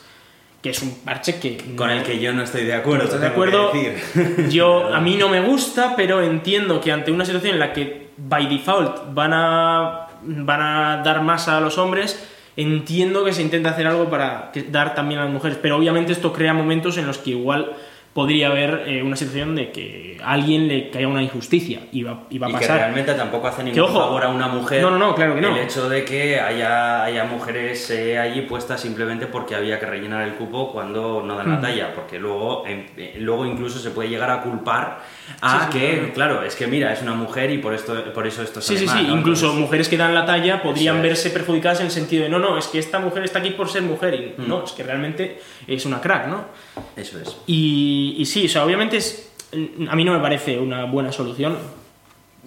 Speaker 2: Que es un parche que.
Speaker 1: Con
Speaker 2: no-
Speaker 1: el que yo no estoy de acuerdo.
Speaker 2: ¿Estás de
Speaker 1: tengo que
Speaker 2: acuerdo?
Speaker 1: decir.
Speaker 2: Yo, a mí no me gusta, pero entiendo que ante una situación en la que by default van a, van a dar más a los hombres, entiendo que se intenta hacer algo para dar también a las mujeres. Pero obviamente esto crea momentos en los que igual podría haber eh, una situación de que a alguien le caiga una injusticia y va, y va a
Speaker 1: y que
Speaker 2: pasar.
Speaker 1: realmente tampoco hace ningún
Speaker 2: Que, ojo,
Speaker 1: favor a una mujer.
Speaker 2: no, no, no, claro que no.
Speaker 1: El hecho de que haya, haya mujeres eh, allí puestas simplemente porque había que rellenar el cupo cuando no dan la
Speaker 2: Mm.
Speaker 1: talla. Porque luego, em, eh, luego incluso se puede llegar a culpar a
Speaker 2: Sí, sí,
Speaker 1: que,
Speaker 2: claro.
Speaker 1: claro. es que mira, es una mujer y por, esto, por eso esto
Speaker 2: Sí,
Speaker 1: sale
Speaker 2: sí, sí.
Speaker 1: ¿no?
Speaker 2: Incluso
Speaker 1: Entonces,
Speaker 2: mujeres que dan la talla podrían
Speaker 1: es.
Speaker 2: verse perjudicadas en el sentido de no, no, es que esta mujer está aquí por ser mujer y
Speaker 1: Mm.
Speaker 2: no, es que realmente es una crack, ¿no?
Speaker 1: Eso es.
Speaker 2: Y, y sí, o sea, obviamente es, a mí no me parece una buena solución,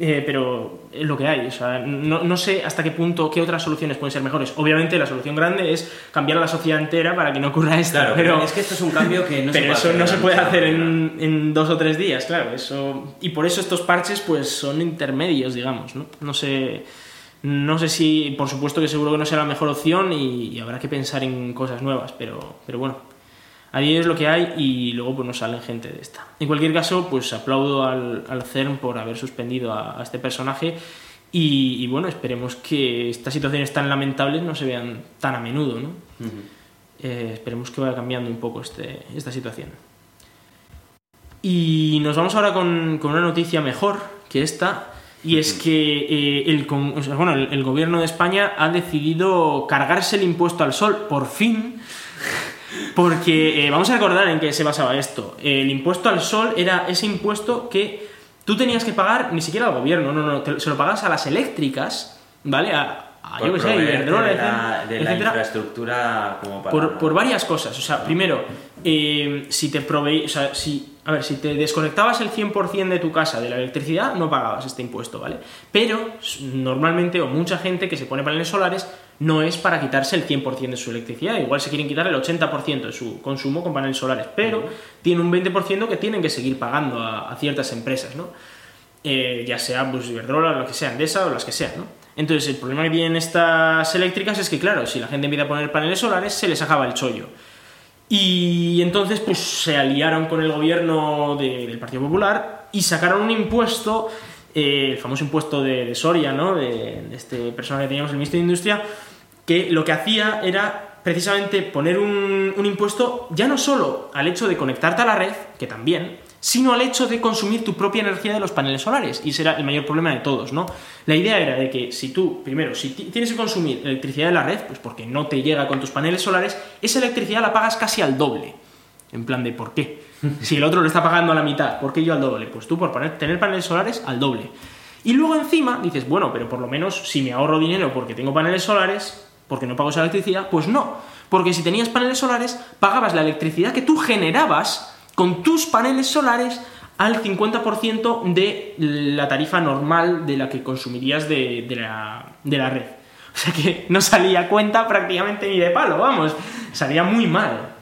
Speaker 2: eh, pero es lo que hay. O sea, no, no sé hasta qué punto, qué otras soluciones pueden ser mejores. Obviamente la solución grande es cambiar a la sociedad entera para que no ocurra esto.
Speaker 1: Claro,
Speaker 2: pero,
Speaker 1: es que esto es un cambio que no se
Speaker 2: pero
Speaker 1: puede
Speaker 2: eso
Speaker 1: hacer
Speaker 2: no se
Speaker 1: de
Speaker 2: puede hacer en, en dos o tres días, claro. Eso, y por eso estos parches pues son intermedios, digamos. No, no sé... No sé si, por supuesto que seguro que no será la mejor opción y, y habrá que pensar en cosas nuevas, pero, pero bueno, a día de hoy es lo que hay y luego pues nos salen gente de esta. En cualquier caso, pues aplaudo al, al CERN por haber suspendido a, a este personaje y, y bueno, esperemos que estas situaciones tan lamentables no se vean tan a menudo, ¿no? Eh, esperemos que vaya cambiando un poco este, esta situación. Y nos vamos ahora con, con una noticia mejor que esta, y es que eh, el, con- o sea, bueno, el, el gobierno de España ha decidido cargarse el impuesto al sol, por fin, porque eh, vamos a recordar en qué se basaba esto. El impuesto al sol era ese impuesto que tú tenías que pagar ni siquiera al gobierno, no, no, te- se lo pagas a las eléctricas, ¿vale? A, yo qué sé, Iberdrola,
Speaker 1: de la, de la infraestructura como para...
Speaker 2: por, por varias cosas. O sea, primero, eh, si te proveí, o sea, si, a ver, si te desconectabas el 100% de tu casa de la electricidad, no pagabas este impuesto, ¿vale? Pero normalmente, o mucha gente que se pone paneles solares, no es para quitarse el 100% de su electricidad. Igual se quieren quitar el 80% de su consumo con paneles solares, pero tiene un 20% que tienen que seguir pagando a, a ciertas empresas, ¿no? Eh, ya sea pues, Iberdrola, lo que sea, Endesa o las que sean, ¿no? Entonces, el problema que tienen estas eléctricas es que, claro, si la gente empieza a poner paneles solares, se les acaba el chollo. Y entonces, pues se aliaron con el gobierno de- del Partido Popular y sacaron un impuesto, eh, el famoso impuesto de, de Soria, ¿no? De, de este personaje que teníamos, el ministro de Industria, que lo que hacía era precisamente poner un, un impuesto ya no solo al hecho de conectarte a la red, que también, sino al hecho de consumir tu propia energía de los paneles solares. Y ese era el mayor problema de todos, ¿no? La idea era de que si tú, primero, si tienes que consumir electricidad de la red, pues porque no te llega con tus paneles solares, esa electricidad la pagas casi al doble. En plan de, ¿por qué? Si el otro lo está pagando a la mitad, ¿por qué yo al doble? Pues tú por tener paneles solares al doble. Y luego encima dices, bueno, pero por lo menos si me ahorro dinero porque tengo paneles solares, porque no pago esa electricidad, pues no. Porque si tenías paneles solares, pagabas la electricidad que tú generabas con tus paneles solares al 50% de la tarifa normal de la que consumirías de, la, red. O sea que no salía cuenta prácticamente ni de palo, vamos, salía muy mal.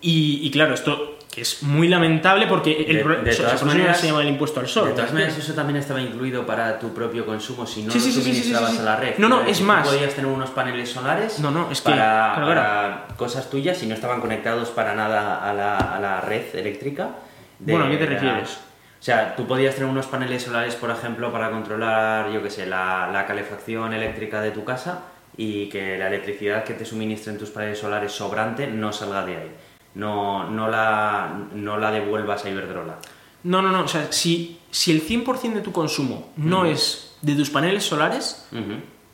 Speaker 2: y, claro, esto que es muy lamentable porque el,
Speaker 1: de, todas maneras,
Speaker 2: se llama el impuesto al sol.
Speaker 1: De todas maneras, eso también estaba incluido para tu propio consumo si no lo suministrabas a la red.
Speaker 2: No, no, es más.
Speaker 1: Podías tener unos paneles solares
Speaker 2: no, no, es que,
Speaker 1: para, cosas tuyas y no estaban conectados para nada a la, a la red eléctrica.
Speaker 2: bueno, ¿a qué te refieres?
Speaker 1: O sea, tú podías tener unos paneles solares, por ejemplo, para controlar, yo qué sé, la, la calefacción eléctrica de tu casa y que la electricidad que te suministren tus paneles solares sobrante no salga de ahí no, no, la, no la devuelvas a Iberdrola.
Speaker 2: No, no, no. O sea, si, si el 100% de tu consumo no es de tus paneles solares,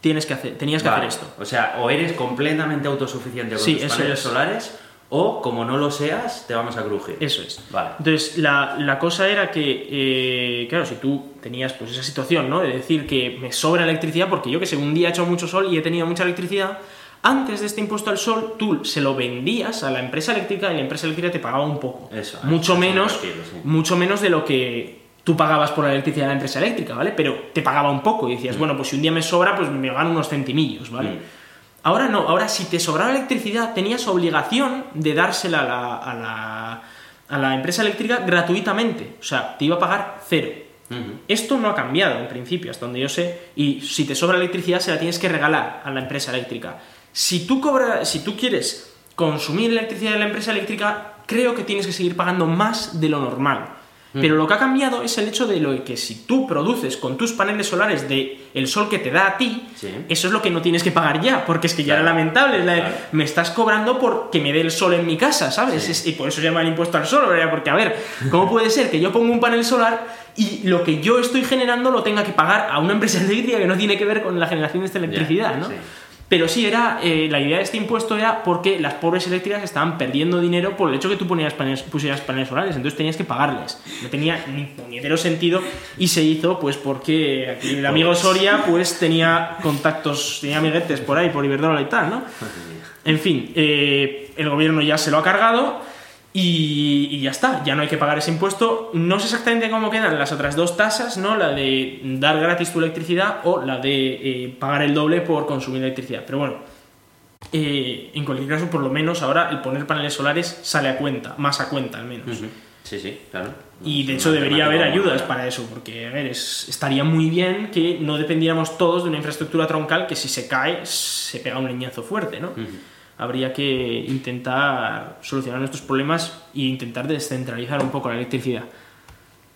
Speaker 2: tienes que hacer, tenías que hacer esto.
Speaker 1: O sea, o eres completamente autosuficiente con tus paneles solares, o como no lo seas, te vamos a crujir.
Speaker 2: Eso es. Vale. Entonces, la, la cosa era que, eh, claro, si tú tenías pues esa situación, ¿no? De decir que me sobra electricidad, porque yo que sé, un día he hecho mucho sol y he tenido mucha electricidad, antes de este impuesto al sol, tú se lo vendías a la empresa eléctrica y la empresa eléctrica te pagaba un poco.
Speaker 1: Eso,
Speaker 2: mucho menos, mucho menos de lo que tú pagabas por la electricidad de la empresa eléctrica, ¿vale? Pero te pagaba un poco y decías, mm. bueno, pues si un día me sobra, pues me gano unos centimillos, ¿vale? Mm. Ahora no, ahora si te sobraba electricidad tenías obligación de dársela a la, a la, empresa eléctrica gratuitamente, o sea, te iba a pagar cero. Esto no ha cambiado en principio, hasta donde yo sé, y si te sobra electricidad se la tienes que regalar a la empresa eléctrica. Si tú, si tú quieres consumir electricidad de la empresa eléctrica, creo que tienes que seguir pagando más de lo normal. Mm. Pero lo que ha cambiado es el hecho de lo que si tú produces con tus paneles solares de el sol que te da a ti, eso es lo que no tienes que pagar ya, porque es que ya era lamentable. Me estás cobrando por que me dé el sol en mi casa, ¿sabes? y por eso se llama el impuesto al sol, porque a ver, ¿cómo puede ser que yo ponga un panel solar y lo que yo estoy generando lo tenga que pagar a una empresa eléctrica que no tiene que ver con la generación de esta electricidad, ¿no? Pero sí, era eh, la idea de este impuesto era porque las pobres eléctricas estaban perdiendo dinero por el hecho que tú ponías paneles, pusieras paneles solares, entonces tenías que pagarles. No tenía ni puñetero sentido y se hizo pues porque aquí el amigo Soria pues tenía contactos, tenía amiguetes por ahí, por Iberdrola y tal, ¿no? En fin, eh, el gobierno ya se lo ha cargado y, ya está, ya no hay que pagar ese impuesto. No sé exactamente cómo quedan las otras dos tasas, ¿no? La de dar gratis tu electricidad o la de eh, pagar el doble por consumir electricidad. Pero bueno, eh, en cualquier caso, por lo menos ahora el poner paneles solares sale a cuenta, más a cuenta al menos.
Speaker 1: Sí, sí, claro.
Speaker 2: Y de hecho debería haber ayudas para eso, porque a ver, estaría muy bien que no dependiéramos todos de una infraestructura troncal que si se cae se pega un leñazo fuerte, ¿no? Habría que intentar solucionar nuestros problemas e intentar descentralizar un poco la electricidad.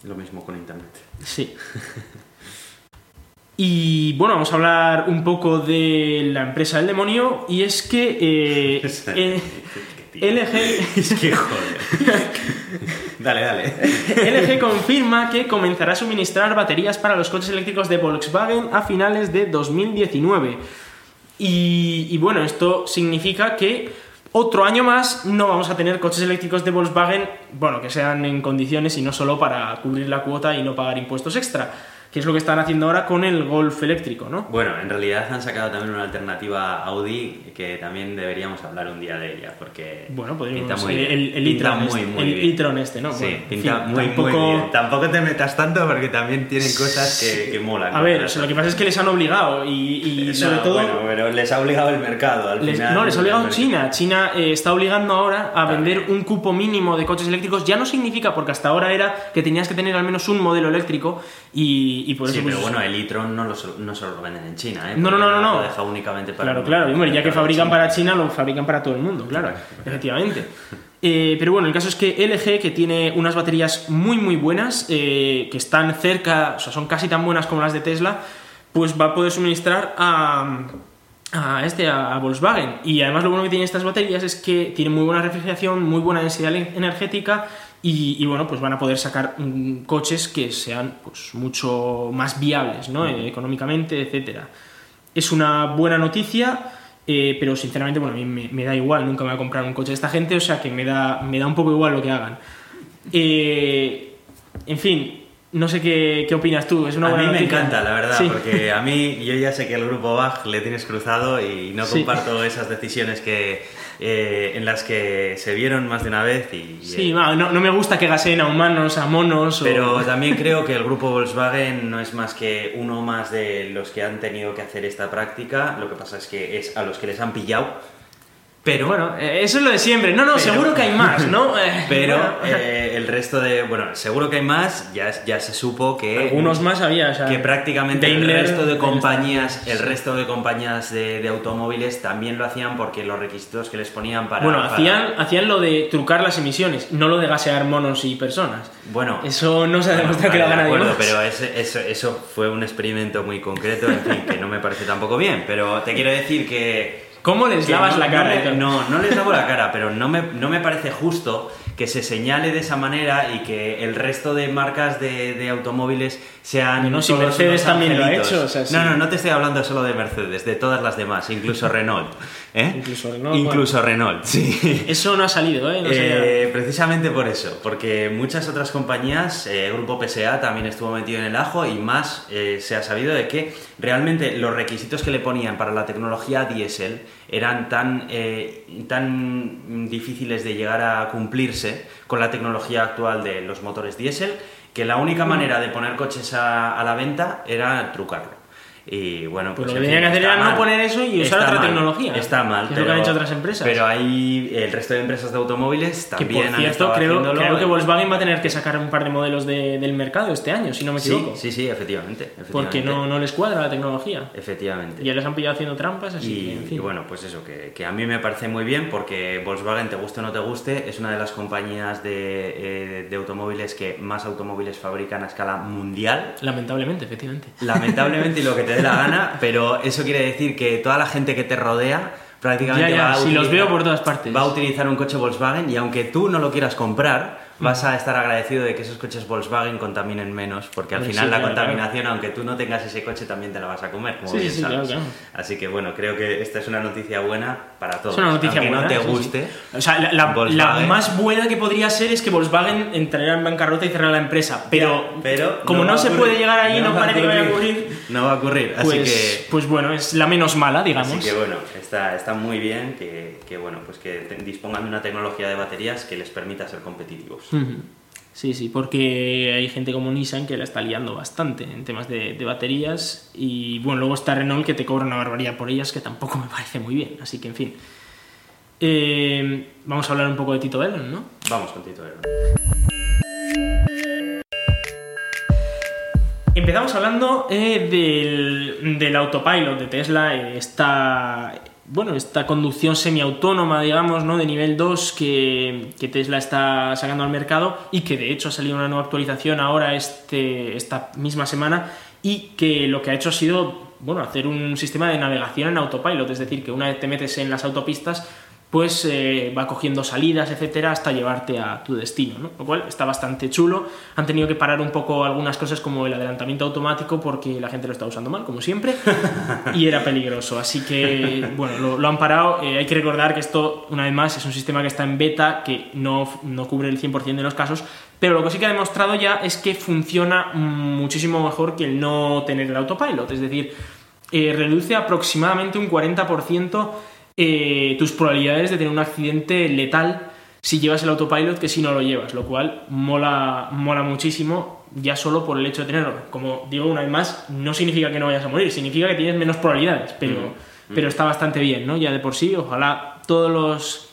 Speaker 1: Lo mismo con Internet.
Speaker 2: Sí. Y bueno, vamos a hablar un poco de la empresa del demonio y es que eh, eh LG...
Speaker 1: Es que joder. dale, dale.
Speaker 2: LG confirma que comenzará a suministrar baterías para los coches eléctricos de Volkswagen a finales de 2019. Y, bueno, esto significa que otro año más no vamos a tener coches eléctricos de Volkswagen, bueno, que sean en condiciones y no solo para cubrir la cuota y no pagar impuestos extra que es lo que están haciendo ahora con el Golf eléctrico, ¿no?
Speaker 1: Bueno, en realidad han sacado también una alternativa Audi que también deberíamos hablar un día de ella, porque
Speaker 2: bueno, pinta muy el, el, el e-tron este, el este, ¿no?
Speaker 1: Sí, pinta muy, muy bien. Tampoco te metas tanto porque también tienen cosas que, que molan.
Speaker 2: A ver, lo que pasa es que les han obligado y, sobre todo...
Speaker 1: Bueno, pero les ha obligado el mercado al final.
Speaker 2: No, les ha obligado China. China eh, está obligando ahora a vender un cupo mínimo de coches eléctricos. Ya no significa, porque hasta ahora era que tenías que tener al menos un modelo eléctrico y, y por
Speaker 1: sí, pero pues, bueno, el e-tron no, lo, no solo lo venden en China, ¿eh?
Speaker 2: No, no, no, no.
Speaker 1: Lo deja únicamente para...
Speaker 2: Claro, claro. ya que fabrican para China, lo fabrican para todo el mundo, claro, efectivamente. Eh, pero bueno, el caso es que LG, que tiene unas baterías muy, muy buenas, eh, que están cerca, o sea, son casi tan buenas como las de Tesla, pues va a poder suministrar a a este a, Volkswagen y además lo bueno que tienen estas baterías es que tienen muy buena refrigeración muy buena densidad energética Y, y, bueno, pues van a poder sacar mm, coches que sean pues, mucho más viables, ¿no? Eh, económicamente, etcétera. Es una buena noticia, eh, pero sinceramente, bueno, a mí me, me, da igual, nunca me voy a comprar un coche de esta gente, o sea que me da, me da un poco igual lo que hagan. Eh, en fin, no sé qué, qué, opinas tú, es una
Speaker 1: a
Speaker 2: buena
Speaker 1: mí me
Speaker 2: noticia?
Speaker 1: encanta, la verdad,
Speaker 2: Sí.
Speaker 1: porque a mí yo ya sé que el grupo Bach le tienes cruzado y no
Speaker 2: Sí.
Speaker 1: comparto esas decisiones que eh, en las que se vieron más de una vez y
Speaker 2: Sí,
Speaker 1: eh,
Speaker 2: no, no me gusta que gaseen a humanos, a monos o...
Speaker 1: Pero también creo que el grupo Volkswagen no es más que uno más de los que han tenido que hacer esta práctica. Lo que pasa es que es a los que les han pillado. Pero
Speaker 2: Bueno, eh, eso es lo de siempre. No, no,
Speaker 1: Pero-
Speaker 2: seguro que hay más, ¿no? Eh,
Speaker 1: Pero eh, el resto de. Bueno, seguro que hay más. Ya, ya se supo que.
Speaker 2: algunos más había, o sea,
Speaker 1: Que prácticamente
Speaker 2: Daimler,
Speaker 1: el resto de compañías, el resto de compañías de, de automóviles también lo hacían porque los requisitos que les ponían para.
Speaker 2: Bueno,
Speaker 1: para-
Speaker 2: hacían, hacían lo de trucar las emisiones, no lo de gasear monos y personas.
Speaker 1: Bueno,
Speaker 2: Eso no se ha
Speaker 1: Bueno,
Speaker 2: demostrado que lo haga nadie más.
Speaker 1: pero ese- eso, eso fue un experimento muy concreto, en fin, que no me parece tampoco bien. Pero te quiero decir que.
Speaker 2: ¿Cómo les lavas
Speaker 1: no-
Speaker 2: la cara?
Speaker 1: me- no, no les lavo la cara, pero no me, no me parece justo que se señale de esa manera y que el resto de marcas de, de automóviles sean.
Speaker 2: No, no, si Mercedes también lo ha hecho, o sea, sí.
Speaker 1: No, no, no te estoy hablando solo de Mercedes, de todas las demás, incluso Renault. ¿eh?
Speaker 2: Incluso Renault,
Speaker 1: Incluso Renault, sí.
Speaker 2: Eso no ha salido, ¿eh? No
Speaker 1: Eh, precisamente por eso, porque muchas otras compañías, eh, Grupo PSA también estuvo metido en el ajo y más se ha sabido de que realmente los requisitos que le ponían para la tecnología diésel eran tan, eh, tan difíciles de llegar a cumplirse con la tecnología actual de los motores diésel que la única manera de poner coches a, a la venta era trucarlo. Y bueno,
Speaker 2: Pues
Speaker 1: pues,
Speaker 2: lo que que
Speaker 1: fin,
Speaker 2: hacer era no
Speaker 1: mal.
Speaker 2: poner eso y usar
Speaker 1: Está
Speaker 2: otra
Speaker 1: mal,
Speaker 2: tecnología.
Speaker 1: Está mal.
Speaker 2: Que es lo que han hecho otras empresas.
Speaker 1: Pero hay el resto de empresas de automóviles
Speaker 2: Que
Speaker 1: también
Speaker 2: por
Speaker 1: han
Speaker 2: cierto, creo, creo que Volkswagen va a tener que sacar un par de modelos de- del mercado este año, si no me
Speaker 1: Sí,
Speaker 2: equivoco.
Speaker 1: sí, sí, efectivamente. efectivamente.
Speaker 2: porque no, no les cuadra la tecnología.
Speaker 1: Efectivamente.
Speaker 2: Ya les han pillado haciendo trampas, así
Speaker 1: Y,
Speaker 2: que, en fin.
Speaker 1: y bueno, pues eso, que, que a mí me parece muy bien porque Volkswagen, te guste o no te guste, es una de las compañías de, eh, de automóviles que más automóviles fabrican a escala mundial.
Speaker 2: Lamentablemente, efectivamente.
Speaker 1: Lamentablemente y lo que te dé la gana, pero eso quiere decir que toda la gente que te rodea prácticamente
Speaker 2: Ya, ya,
Speaker 1: va a
Speaker 2: sí, los veo por todas partes.
Speaker 1: Va a utilizar un coche Volkswagen y aunque tú no lo quieras comprar,
Speaker 2: Mm.
Speaker 1: vas a estar agradecido de que esos coches Volkswagen contaminen menos, porque al final
Speaker 2: sí,
Speaker 1: la
Speaker 2: claro,
Speaker 1: contaminación, aunque tú no tengas ese coche, también te la vas a comer, como
Speaker 2: Sí,
Speaker 1: bien
Speaker 2: sí, sí,
Speaker 1: sabes.
Speaker 2: claro, claro.
Speaker 1: Así que bueno, creo que esta es una noticia buena para todos.
Speaker 2: Es una noticia
Speaker 1: aunque
Speaker 2: buena.
Speaker 1: no te
Speaker 2: sí, sí.
Speaker 1: guste.
Speaker 2: O sea, la, la-
Speaker 1: Volkswagen-
Speaker 2: la más buena que podría ser es que Volkswagen entrara en bancarrota y cerrara la empresa. Pero,
Speaker 1: Ya, pero
Speaker 2: como no,
Speaker 1: a
Speaker 2: se puede llegar ahí, no,
Speaker 1: a
Speaker 2: parece que vaya a ocurrir.
Speaker 1: No va a ocurrir, así
Speaker 2: Pues,
Speaker 1: que...
Speaker 2: pues bueno, es la menos mala, digamos.
Speaker 1: Así que bueno, está, está muy bien que, que, bueno, pues que dispongan de una tecnología de baterías que les permita ser competitivos.
Speaker 2: Ujú. Sí, sí, porque hay gente como Nissan que la está liando bastante en temas de, de baterías y bueno, luego está Renault que te cobra una barbaridad por ellas que tampoco me parece muy bien, así que en fin. Eh, vamos a hablar un poco de Tito Elon, ¿no?
Speaker 1: Vamos con Tito Elon.
Speaker 2: Empezamos hablando eh, del, del autopilot de Tesla, eh, esta, bueno, esta conducción semiautónoma, digamos, ¿no? de nivel 2 que, que Tesla está sacando al mercado y que de hecho ha salido una nueva actualización ahora este, esta misma semana y que lo que ha hecho ha sido bueno, hacer un sistema de navegación en autopilot, es decir, que una vez te metes en las autopistas pues va cogiendo salidas, etcétera, hasta llevarte a tu destino, ¿no? Lo cual está bastante chulo. Han tenido que parar un poco algunas cosas como el adelantamiento automático porque la gente lo está usando mal, como siempre, y era peligroso. Así que, bueno, lo, lo han parado. Eh, hay que recordar que esto, una vez más, es un sistema que está en beta, que no, no cubre el 100% de los casos, pero lo que sí que ha demostrado ya es que funciona muchísimo mejor que el no tener el autopilot. Es decir, eh, reduce aproximadamente un 40% eh, tus probabilidades de tener un accidente letal si llevas el autopilot que si no lo llevas, lo cual mola, mola muchísimo ya solo por el hecho de tenerlo. Como digo una vez más, no significa que no vayas a morir, significa que tienes menos probabilidades, pero, pero está bastante bien, ¿no? Ya de por sí, ojalá todos los,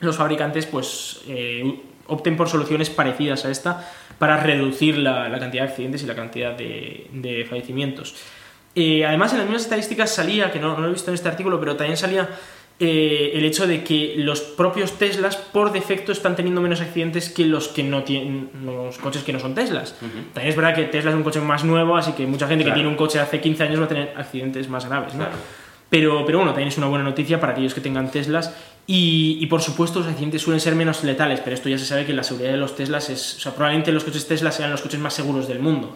Speaker 2: los fabricantes pues eh, opten por soluciones parecidas a esta para reducir la, la cantidad de accidentes y la cantidad de, de fallecimientos. Eh, además, en las mismas estadísticas salía, que no, no lo he visto en este artículo, pero también salía eh, el hecho de que los propios Teslas por defecto están teniendo menos accidentes que los que no tienen los coches que no son Teslas. También es verdad que Tesla es un coche más nuevo, así que mucha gente
Speaker 1: Claro.
Speaker 2: que tiene un coche hace 15 años va a tener accidentes más graves, ¿no?
Speaker 1: Claro.
Speaker 2: Pero, pero bueno, también es una buena noticia para aquellos que tengan Teslas. Y, y por supuesto, los accidentes suelen ser menos letales, pero esto ya se sabe que la seguridad de los Teslas es. O sea, probablemente los coches Tesla sean los coches más seguros del mundo.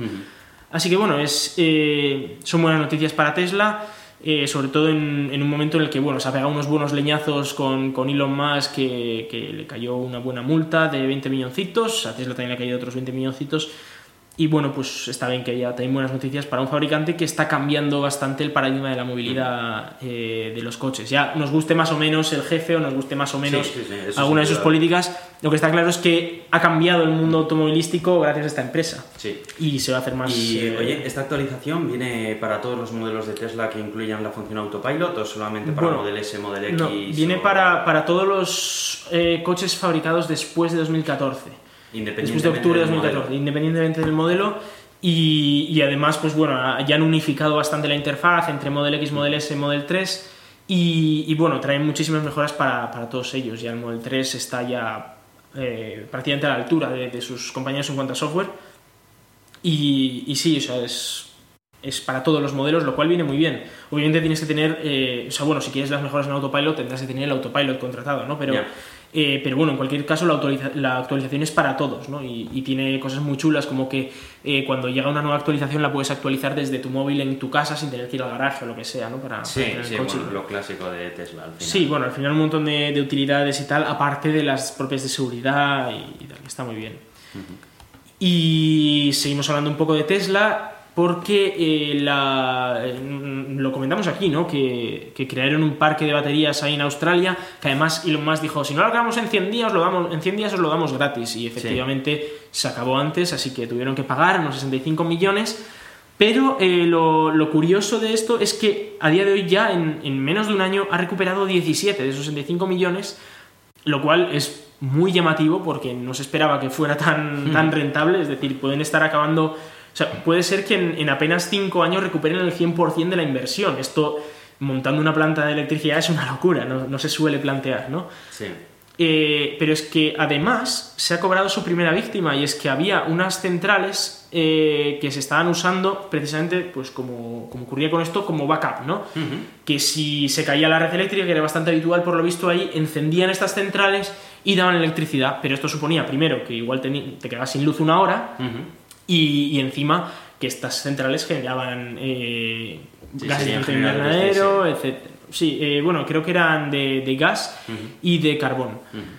Speaker 2: Así que bueno, es, eh, son buenas noticias para Tesla. Eh, sobre todo en, en, un momento en el que bueno, se ha pegado unos buenos leñazos con, con Elon Musk que, que, le cayó una buena multa de 20 milloncitos, a Tesla también le ha caído otros 20 milloncitos y bueno, pues está bien que haya también buenas noticias para un fabricante que está cambiando bastante el paradigma de la movilidad eh, de los coches. Ya nos guste más o menos el jefe o nos guste más o menos sí, sí, sí, alguna de sus políticas, lo que está claro es que ha cambiado el mundo automovilístico gracias a esta empresa.
Speaker 1: Sí.
Speaker 2: Y se va a hacer más.
Speaker 1: Y eh, oye, ¿esta actualización viene para todos los modelos de Tesla que incluyan la función autopilot o solamente para
Speaker 2: bueno,
Speaker 1: Model S, Model X?
Speaker 2: No, viene
Speaker 1: o...
Speaker 2: para, para todos los eh, coches fabricados después de 2014 después de octubre de 2014, independientemente del modelo. Y, y, además, pues bueno, ya han unificado bastante la interfaz entre Model X, Model S Model 3. Y, y bueno, traen muchísimas mejoras para, para, todos ellos. Ya el Model 3 está ya eh, prácticamente a la altura de, de, sus compañeros en cuanto a software. Y, y sí, o sea, es, es para todos los modelos, lo cual viene muy bien. Obviamente tienes que tener, eh, o sea, bueno, si quieres las mejoras en autopilot, tendrás que tener el autopilot contratado, ¿no? Pero, yeah. Eh, pero bueno, en cualquier caso, la, actualiza la actualización es para todos, ¿no? Y, y, tiene cosas muy chulas como que eh, cuando llega una nueva actualización la puedes actualizar desde tu móvil en tu casa sin tener que ir al garaje o lo que sea, ¿no? Para,
Speaker 1: sí,
Speaker 2: para
Speaker 1: sí,
Speaker 2: el coche.
Speaker 1: Bueno, lo clásico de Tesla. Al final.
Speaker 2: Sí, bueno, al final un montón de, de utilidades y tal, aparte de las propias de seguridad y, y tal, está muy bien. Uh -huh. Y seguimos hablando un poco de Tesla porque eh, la, lo comentamos aquí, ¿no? Que, que, crearon un parque de baterías ahí en Australia, que además Elon Musk dijo, si no lo acabamos en 100 días, lo damos, en 100 días os lo damos gratis, y efectivamente sí. se acabó antes, así que tuvieron que pagar unos 65 millones, pero eh, lo, lo, curioso de esto es que a día de hoy ya, en, en menos de un año, ha recuperado 17 de esos 65 millones, lo cual es muy llamativo porque no se esperaba que fuera tan, tan rentable, es decir, pueden estar acabando sea, puede ser que en, en apenas 5 años recuperen el 100% de la inversión. Esto, montando una planta de electricidad, es una locura, no, no se suele plantear, ¿no?
Speaker 1: Sí.
Speaker 2: Eh, pero es que además se ha cobrado su primera víctima y es que había unas centrales eh, que se estaban usando precisamente, pues como, como, ocurría con esto, como backup, ¿no? Uh -huh. Que si se caía la red eléctrica, que era bastante habitual por lo visto ahí, encendían estas centrales y daban electricidad, pero esto suponía primero que igual te, te quedabas sin luz una hora. Uh -huh y, y encima que estas centrales generaban eh,
Speaker 1: sí,
Speaker 2: gases de efecto invernadero, etc. Sí, eh, bueno, creo que eran de, de gas uh -huh. y de carbón. Uh -huh.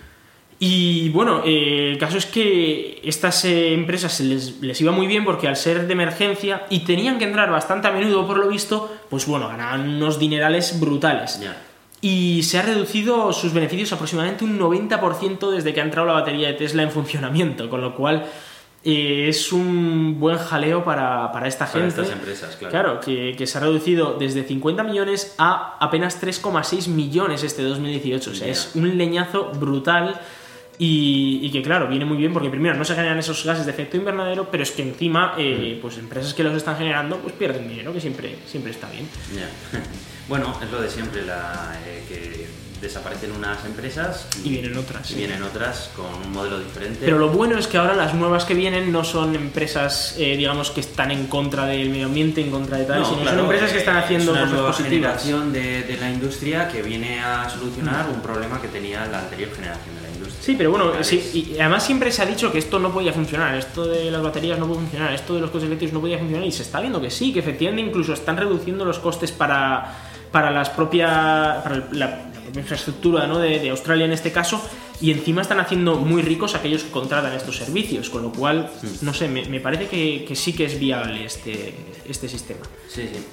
Speaker 2: Y bueno, eh, el caso es que estas eh, empresas les, les, iba muy bien porque al ser de emergencia y tenían que entrar bastante a menudo por lo visto, pues bueno, ganaban unos dinerales brutales.
Speaker 1: Yeah.
Speaker 2: Y se ha reducido sus beneficios aproximadamente un 90% desde que ha entrado la batería de Tesla en funcionamiento, con lo cual eh, es un buen jaleo para, para esta
Speaker 1: para
Speaker 2: gente.
Speaker 1: Estas empresas, claro.
Speaker 2: Claro, que, que, se ha reducido desde 50 millones a apenas 3,6 millones este 2018. O sea, yeah. es un leñazo brutal. Y, y, que claro, viene muy bien porque primero no se generan esos gases de efecto invernadero, pero es que encima, eh, mm. pues empresas que los están generando, pues pierden dinero, que siempre, siempre está bien.
Speaker 1: Yeah. bueno, es lo de siempre, la, eh, que desaparecen unas empresas
Speaker 2: y, y vienen otras.
Speaker 1: Y
Speaker 2: sí.
Speaker 1: vienen otras con un modelo diferente.
Speaker 2: Pero lo bueno es que ahora las nuevas que vienen no son empresas, eh, digamos, que están en contra del medio ambiente, en contra de tal,
Speaker 1: no,
Speaker 2: sino
Speaker 1: claro,
Speaker 2: son empresas que están haciendo
Speaker 1: es una
Speaker 2: cosas
Speaker 1: nueva
Speaker 2: positivas.
Speaker 1: generación de, de, la industria que viene a solucionar mm. un problema que tenía la anterior generación de la industria.
Speaker 2: Sí, pero bueno, sí, y además siempre se ha dicho que esto no podía funcionar, esto de las baterías no puede funcionar, esto de los coches eléctricos no podía funcionar y se está viendo que sí, que efectivamente incluso están reduciendo los costes para, para las propias para la, infraestructura ¿no? de, de, Australia en este caso y encima están haciendo muy ricos aquellos que contratan estos servicios, con lo cual, no sé, me, me parece que, que, sí que es viable este, este sistema.
Speaker 1: Sí, sí.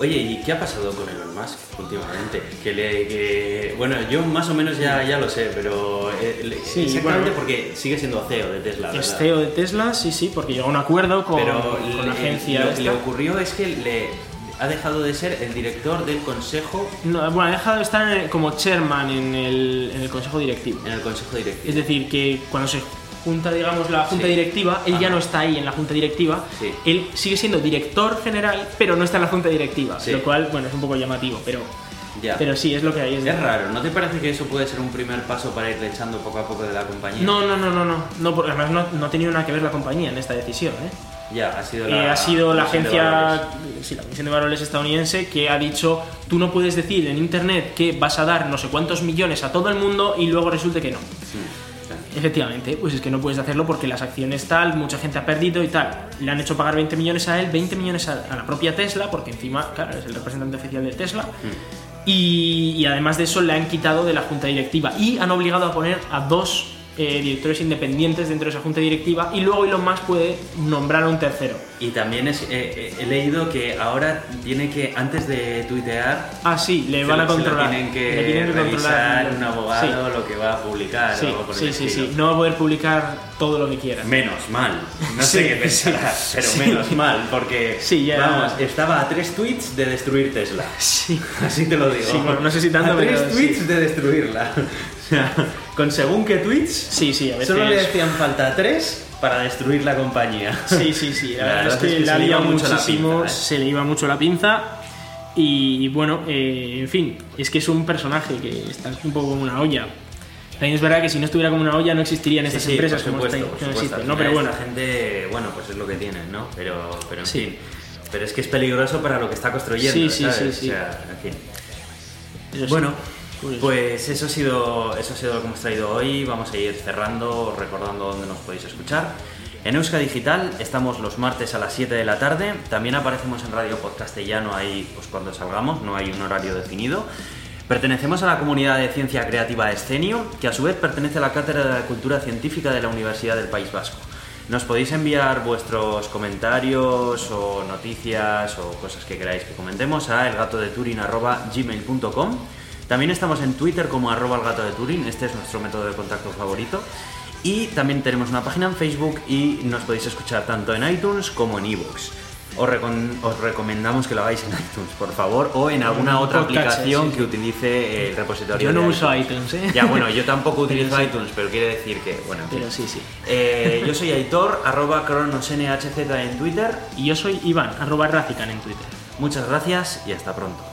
Speaker 1: Oye, ¿y qué ha pasado con Elon Musk últimamente? Que le, que, bueno, yo más o menos ya, ya lo sé, pero eh, sí, exactamente bueno, porque sigue siendo CEO de Tesla.
Speaker 2: ¿verdad? Es CEO de Tesla, sí, sí, porque llegó a un acuerdo con,
Speaker 1: pero
Speaker 2: con la agencia.
Speaker 1: Lo que le ocurrió es que le ha dejado de ser el director del consejo.
Speaker 2: No, bueno, ha dejado de estar el, como chairman en el, en el consejo directivo.
Speaker 1: En el consejo directivo.
Speaker 2: Es decir, que cuando se junta, digamos, la junta sí. directiva, él Ajá. ya no está ahí en la junta directiva.
Speaker 1: Sí.
Speaker 2: Él sigue siendo director general, pero no está en la junta directiva. Sí. Lo cual, bueno, es un poco llamativo, pero.
Speaker 1: Ya.
Speaker 2: Pero sí, es lo que hay.
Speaker 1: Es, es raro, ¿no te parece que eso puede ser un primer paso para irle echando poco a poco de la compañía?
Speaker 2: No, no, no, no, no. no porque además no, no ha tenido nada que ver la compañía en esta decisión, ¿eh?
Speaker 1: Ya, ha sido
Speaker 2: Eh,
Speaker 1: la,
Speaker 2: ha sido la
Speaker 1: Comisión de
Speaker 2: agencia, sí, la Comisión de Valores estadounidense que ha dicho, tú no puedes decir en Internet que vas a dar no sé cuántos millones a todo el mundo y luego resulte que no.
Speaker 1: Sí.
Speaker 2: Efectivamente, pues es que no puedes hacerlo porque las acciones tal, mucha gente ha perdido y tal. Le han hecho pagar 20 millones a él, 20 millones a, a la propia Tesla, porque encima, claro, es el representante oficial de Tesla. Y, y además de eso le han quitado de la junta directiva y han obligado a poner a dos eh, directores independientes dentro de esa junta directiva y luego Elon Musk puede nombrar a un tercero.
Speaker 1: Y también es- eh, eh, he leído que ahora tiene que, antes de tuitear,
Speaker 2: Ah, sí, le van a controlar.
Speaker 1: tienen que,
Speaker 2: Le tienen que
Speaker 1: revisar
Speaker 2: controlar.
Speaker 1: un abogado lo que va a publicar. o
Speaker 2: Sí,
Speaker 1: el
Speaker 2: sí, sí, sí. No va a poder publicar todo lo que quiera.
Speaker 1: Menos mal. No
Speaker 2: Sí,
Speaker 1: sé qué pensarás,
Speaker 2: sí,
Speaker 1: pero
Speaker 2: sí.
Speaker 1: menos mal, porque
Speaker 2: Sí, ya-
Speaker 1: vamos, estaba a tres tweets de destruir Tesla.
Speaker 2: Sí.
Speaker 1: Así te lo digo.
Speaker 2: Sí, bueno, no sé si tanto,
Speaker 1: a tres
Speaker 2: pero
Speaker 1: tweets
Speaker 2: sí.
Speaker 1: de destruirla. Sea, con según qué tweets,
Speaker 2: Sí, sí, a veces.
Speaker 1: solo le hacían falta tres para destruir la compañía.
Speaker 2: Sí, sí, sí. La,
Speaker 1: La
Speaker 2: verdad es que,
Speaker 1: es que se le iba
Speaker 2: liado
Speaker 1: mucho la
Speaker 2: muchísimo,
Speaker 1: pinza, ¿eh?
Speaker 2: se le iba mucho la pinza. Y bueno, eh, en fin, es que es un personaje que está un poco como una olla. También es verdad que si no estuviera como una olla no existirían
Speaker 1: Sí,
Speaker 2: estas
Speaker 1: sí,
Speaker 2: empresas
Speaker 1: por
Speaker 2: como
Speaker 1: supuesto,
Speaker 2: esta-
Speaker 1: por
Speaker 2: que no
Speaker 1: supuesto.
Speaker 2: existen, ¿no? Pero bueno,
Speaker 1: esta gente, bueno, pues es lo que tienen, ¿no? Pero, pero en
Speaker 2: Sí.
Speaker 1: fin. Pero es que es peligroso para lo que está construyendo,
Speaker 2: Sí, sí,
Speaker 1: ¿sabes?
Speaker 2: sí, sí.
Speaker 1: O sea, en fin.
Speaker 2: eso.
Speaker 1: Bueno. Pues eso ha sido eso ha sido lo que hemos traído hoy. Vamos a ir cerrando, recordando dónde nos podéis escuchar. En Euska Digital estamos los martes a las 7 de la tarde. También aparecemos en Radio Podcastellano ahí pues cuando salgamos, no hay un horario definido. Pertenecemos a la comunidad de ciencia creativa Escenio, que a su vez pertenece a la Cátedra de Cultura Científica de la Universidad del País Vasco. Nos podéis enviar vuestros comentarios o noticias o cosas que queráis que comentemos a elgatodeturin.gmail.com También estamos en Twitter como arroba el gato de Turing, este es nuestro método de contacto favorito. Y también tenemos una página en Facebook y nos podéis escuchar tanto en iTunes como en iVoox. Os, recomendamos que lo hagáis en iTunes, por favor, o en alguna otra
Speaker 2: podcast,
Speaker 1: aplicación
Speaker 2: sí.
Speaker 1: que utilice el repositorio
Speaker 2: Yo no
Speaker 1: de
Speaker 2: uso iTunes, ¿eh?
Speaker 1: Ya, bueno, yo tampoco utilizo iTunes, pero quiere decir que, bueno, en fin.
Speaker 2: Pero sí, sí.
Speaker 1: Eh, yo soy Aitor, arroba cronosnhz en Twitter.
Speaker 2: Y yo soy Iván, arroba Razican en Twitter.
Speaker 1: Muchas gracias y hasta pronto.